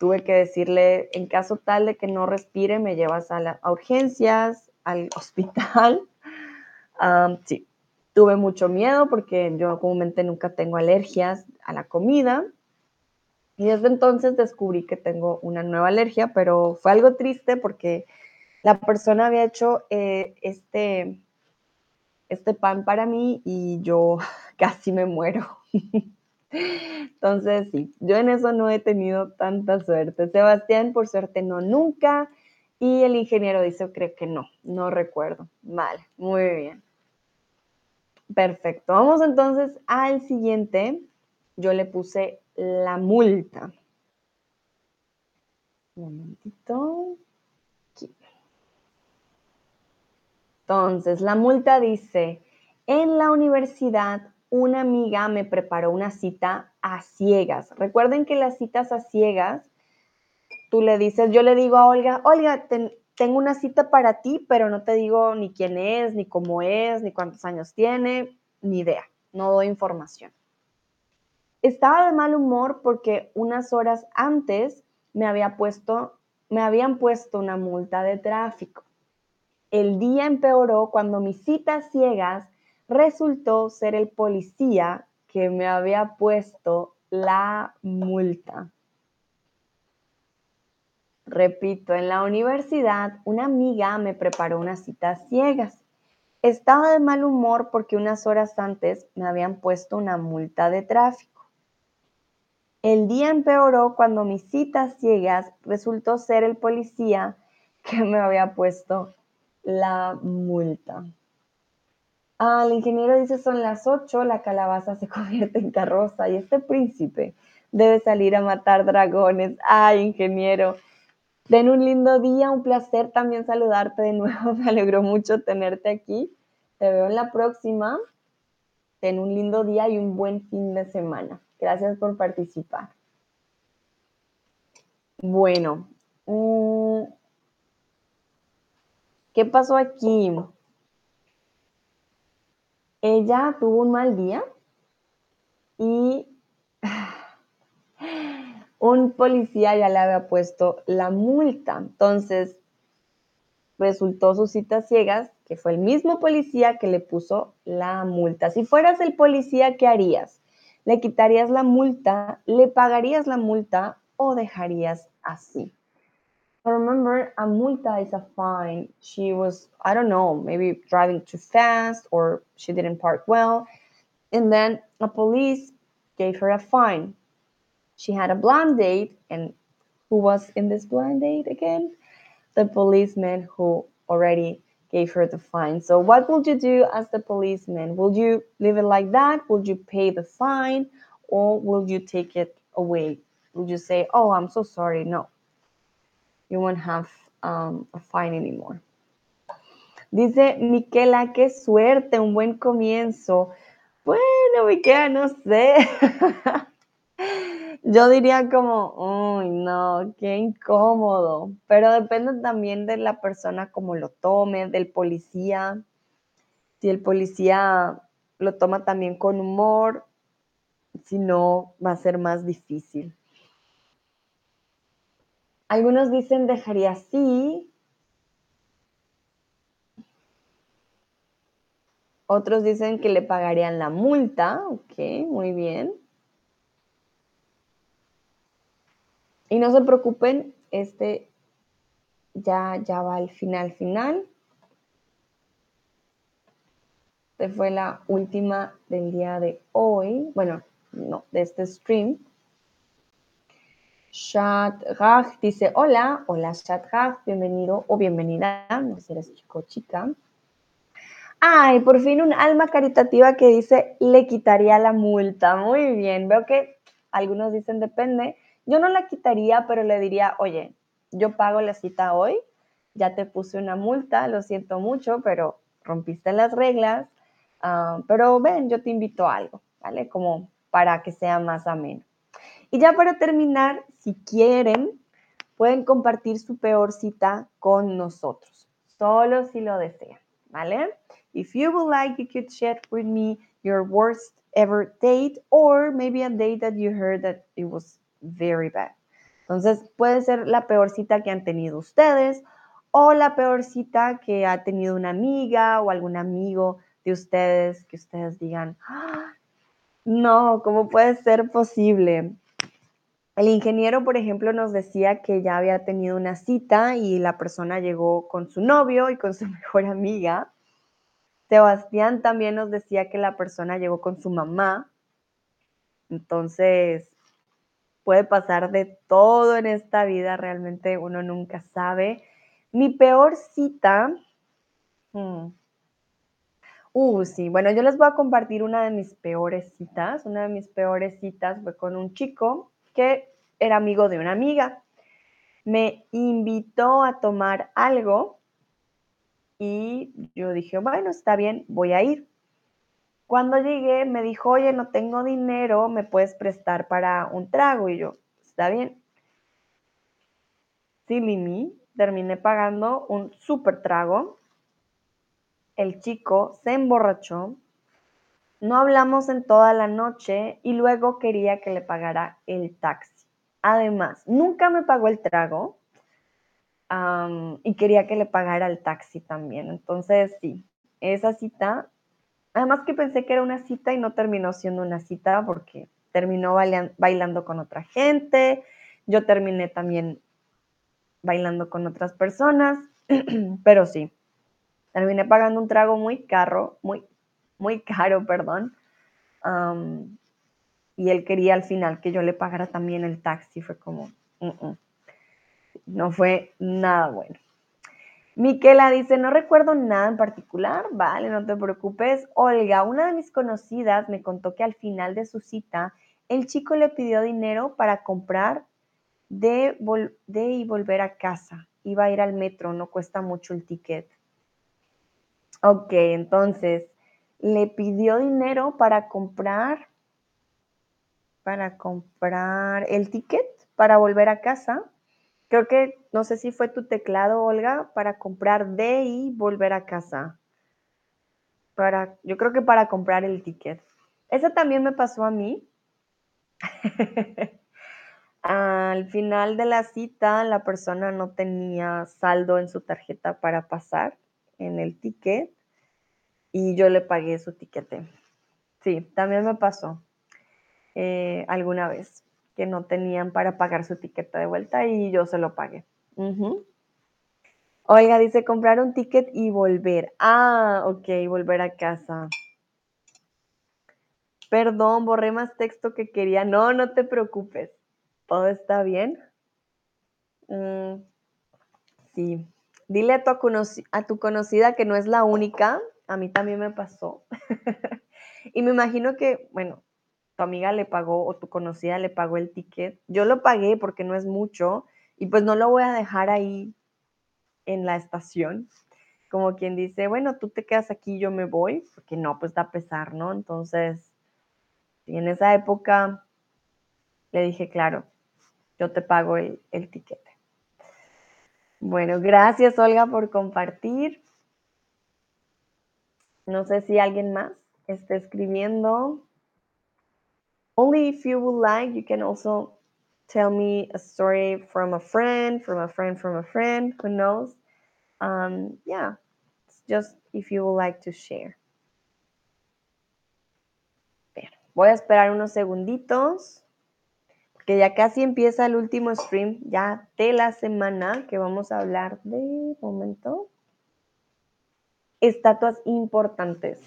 [SPEAKER 1] Tuve que decirle, en caso tal de que no respire, me llevas a, las urgencias, al *laughs* hospital. sí, tuve mucho miedo porque yo comúnmente nunca tengo alergias a la comida y desde entonces descubrí que tengo una nueva alergia, pero fue algo triste porque la persona había hecho eh, este, este pan para mí y yo *laughs* casi me muero. *laughs* Entonces, sí, yo en eso no he tenido tanta suerte. Sebastián, por suerte, no nunca. Y el ingeniero dice, creo que no, no recuerdo. Vale, muy bien. Perfecto. Vamos entonces al siguiente. Yo le puse la multa. Un momentito. Entonces, la multa dice, en la universidad una amiga me preparó una cita a ciegas. Recuerden que las citas a ciegas, tú le dices, yo le digo a Olga, Olga, tengo una cita para ti, pero no te digo ni quién es, ni cómo es, ni cuántos años tiene, ni idea, no doy información. Estaba de mal humor porque unas horas antes me, había puesto, me habían puesto una multa de tráfico. El día empeoró cuando mis citas ciegas resultó ser el policía que me había puesto la multa. Repito, en la universidad una amiga me preparó unas citas ciegas. Estaba de mal humor porque unas horas antes me habían puesto una multa de tráfico. El día empeoró cuando mis citas ciegas resultó ser el policía que me había puesto la multa. Ah, el ingeniero dice son las 8, la calabaza se *laughs* convierte en carroza y este príncipe debe salir a matar dragones. Ay, ingeniero, ten un lindo día, un placer también saludarte de nuevo, *laughs* me alegró mucho tenerte aquí. Te veo en la próxima. Ten un lindo día y un buen fin de semana. Gracias por participar. Bueno, mm, ¿qué pasó aquí? Ella tuvo un mal día y *sighs* un policía ya le había puesto la multa. Entonces, resultó sus citas ciegas, que fue el mismo policía que le puso la multa. Si fueras el policía, ¿qué harías? ¿Le quitarías la multa? ¿Le pagarías la multa o dejarías así? Remember, a multa is a fine. She was, I don't know, maybe driving too fast or she didn't park well. And then a police gave her a fine. She had a blind date, and who was in this blind date again? The policeman who already gave her the fine. So, what would you do as the policeman? Would you leave it like that? Would you pay the fine or will you take it away? Would you say, Oh, I'm so sorry? No, you won't have um, a fine anymore. Dice Miquela, qué suerte, un buen comienzo. Bueno, Miquela, no sé. *laughs* Yo diría como, uy, no, qué incómodo. Pero depende también de la persona como lo tome, del policía. Si el policía lo toma también con humor, si no, va a ser más difícil. Algunos dicen dejaría así. Otros dicen que le pagarían la multa. Ok, muy bien. Y no se preocupen, este ya, ya va al final, final. Esta fue la última del día de hoy. Bueno, no, de este stream. Shadrach dice, hola, hola Shadrach, bienvenido o bienvenida, no sé si eres chico chica. Ay, por fin un alma caritativa que dice, le quitaría la multa. Muy bien, veo que algunos dicen depende. Yo no la quitaría, pero le diría, oye, yo pago la cita hoy, ya te puse una multa, lo siento mucho, pero rompiste las reglas, ah, pero ven, yo te invito a algo, ¿vale? Como para que sea más ameno. Y ya para terminar, si quieren, pueden compartir su peor cita con nosotros, solo si lo desean, ¿vale? If you would like, you could share with me your worst ever date or maybe a date that you heard that it was very bad. Entonces, puede ser la peor cita que han tenido ustedes o la peor cita que ha tenido una amiga o algún amigo de ustedes que ustedes digan, ¡Ah! no, ¿cómo puede ser posible? El ingeniero, por ejemplo, nos decía que ya había tenido una cita y la persona llegó con su novio y con su *laughs* mejor amiga. Sebastián también nos decía que la persona llegó con su mamá. Entonces, puede pasar de todo en esta vida, realmente uno nunca sabe. Mi peor cita... Hmm. Uh, sí, bueno, yo les voy a compartir una de mis peores citas. Una de mis peores citas fue con un chico que era amigo de una amiga. Me invitó a tomar algo y yo dije, bueno, está bien, voy a ir. Cuando llegué me dijo, oye, no tengo dinero, ¿me puedes prestar para un trago? Y yo, está bien. Sí, Mimi, terminé pagando un súper trago. El chico se emborrachó. No hablamos en toda la noche y luego quería que le pagara el taxi. Además, nunca me pagó el trago y quería que le pagara el taxi también. Entonces, sí, esa cita Además que pensé que era una cita y no terminó siendo una cita porque terminó bailando con otra gente, yo terminé también bailando con otras personas, *clears throat* pero sí, terminé pagando un trago muy caro, muy, muy caro, perdón. Y él quería al final que yo le pagara también el taxi, fue como, no fue nada bueno. Miquela dice, no recuerdo nada en particular, vale, no te preocupes. Olga, una de mis conocidas me contó que al final de su cita, el chico le pidió dinero para comprar de, de y volver a casa. Iba a ir al metro, no cuesta mucho el ticket. Ok, entonces, le pidió dinero para comprar, para comprar el ticket para volver a casa Creo que, no sé si fue tu teclado, Olga, para comprar de y volver a casa. Para, yo creo que para comprar el ticket. Eso también me pasó a mí. *laughs* Al final de la cita, la persona no tenía saldo en su tarjeta para pasar en el ticket y yo le pagué su tiquete. Sí, también me pasó eh, alguna vez que no tenían para pagar su tiquete de vuelta y yo se lo pagué. Oiga, dice comprar un ticket y volver. Ah, ok, volver a casa. Perdón, borré más texto que quería. No, no te preocupes. ¿Todo está bien? Mm, sí. Dile a tu, a tu conocida que no es la única. A mí también me pasó. *laughs* y me imagino que, bueno, tu amiga le pagó o tu conocida le pagó el ticket. Yo lo pagué porque no es mucho y pues no lo voy a dejar ahí en la estación. Como quien dice, bueno, tú te quedas aquí, yo me voy, porque no, pues da pesar, ¿no? Entonces, en esa época Le dije, claro, yo te pago el, el. Bueno, gracias Olga por compartir. No sé si alguien más está escribiendo. Only if you would like, you can also tell me a story from a friend, from a friend, from a friend, who knows. Um, yeah, it's just if you would like to share. voy a esperar unos segunditos, porque ya casi empieza el último stream ya de la semana que vamos a hablar de momento. Estatuas importantes.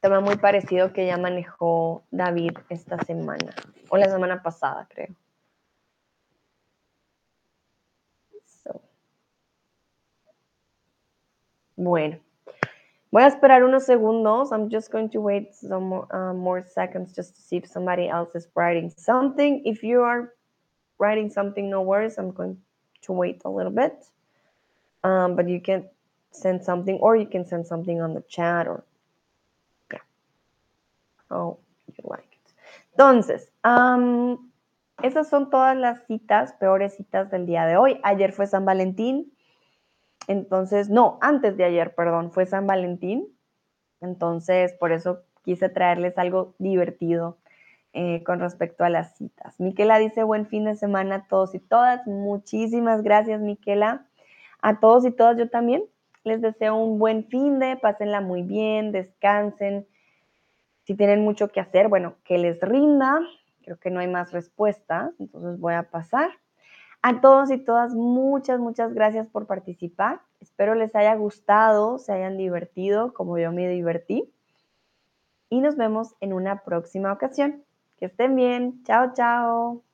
[SPEAKER 1] Tema muy parecido que ya manejó David esta semana, o la semana pasada, creo. Bueno, voy a esperar unos segundos. I'm just going to wait some more, uh, more seconds just to see if somebody else is writing something. If you are writing something, no worries. I'm going to wait a little bit. Um, but you can send something or you can send something on the chat or. Oh, you like it. Entonces, esas son todas las citas, peores citas del día de hoy. Ayer fue San Valentín. Entonces, no, antes de ayer, perdón, fue San Valentín. Entonces, por eso quise traerles algo divertido eh, con respecto a las citas. Miquela dice buen fin de semana a todos y todas. Muchísimas gracias, Miquela. A todos y todas yo también. Les deseo un buen fin de, pásenla muy bien, descansen. Si tienen mucho que hacer, bueno, que les rinda. Creo que no hay más respuestas, entonces voy a pasar. A todos y todas, muchas, muchas gracias por participar. Espero les haya gustado, se hayan divertido como yo me divertí. Y nos vemos en una próxima ocasión. Que estén bien. Chao, chao.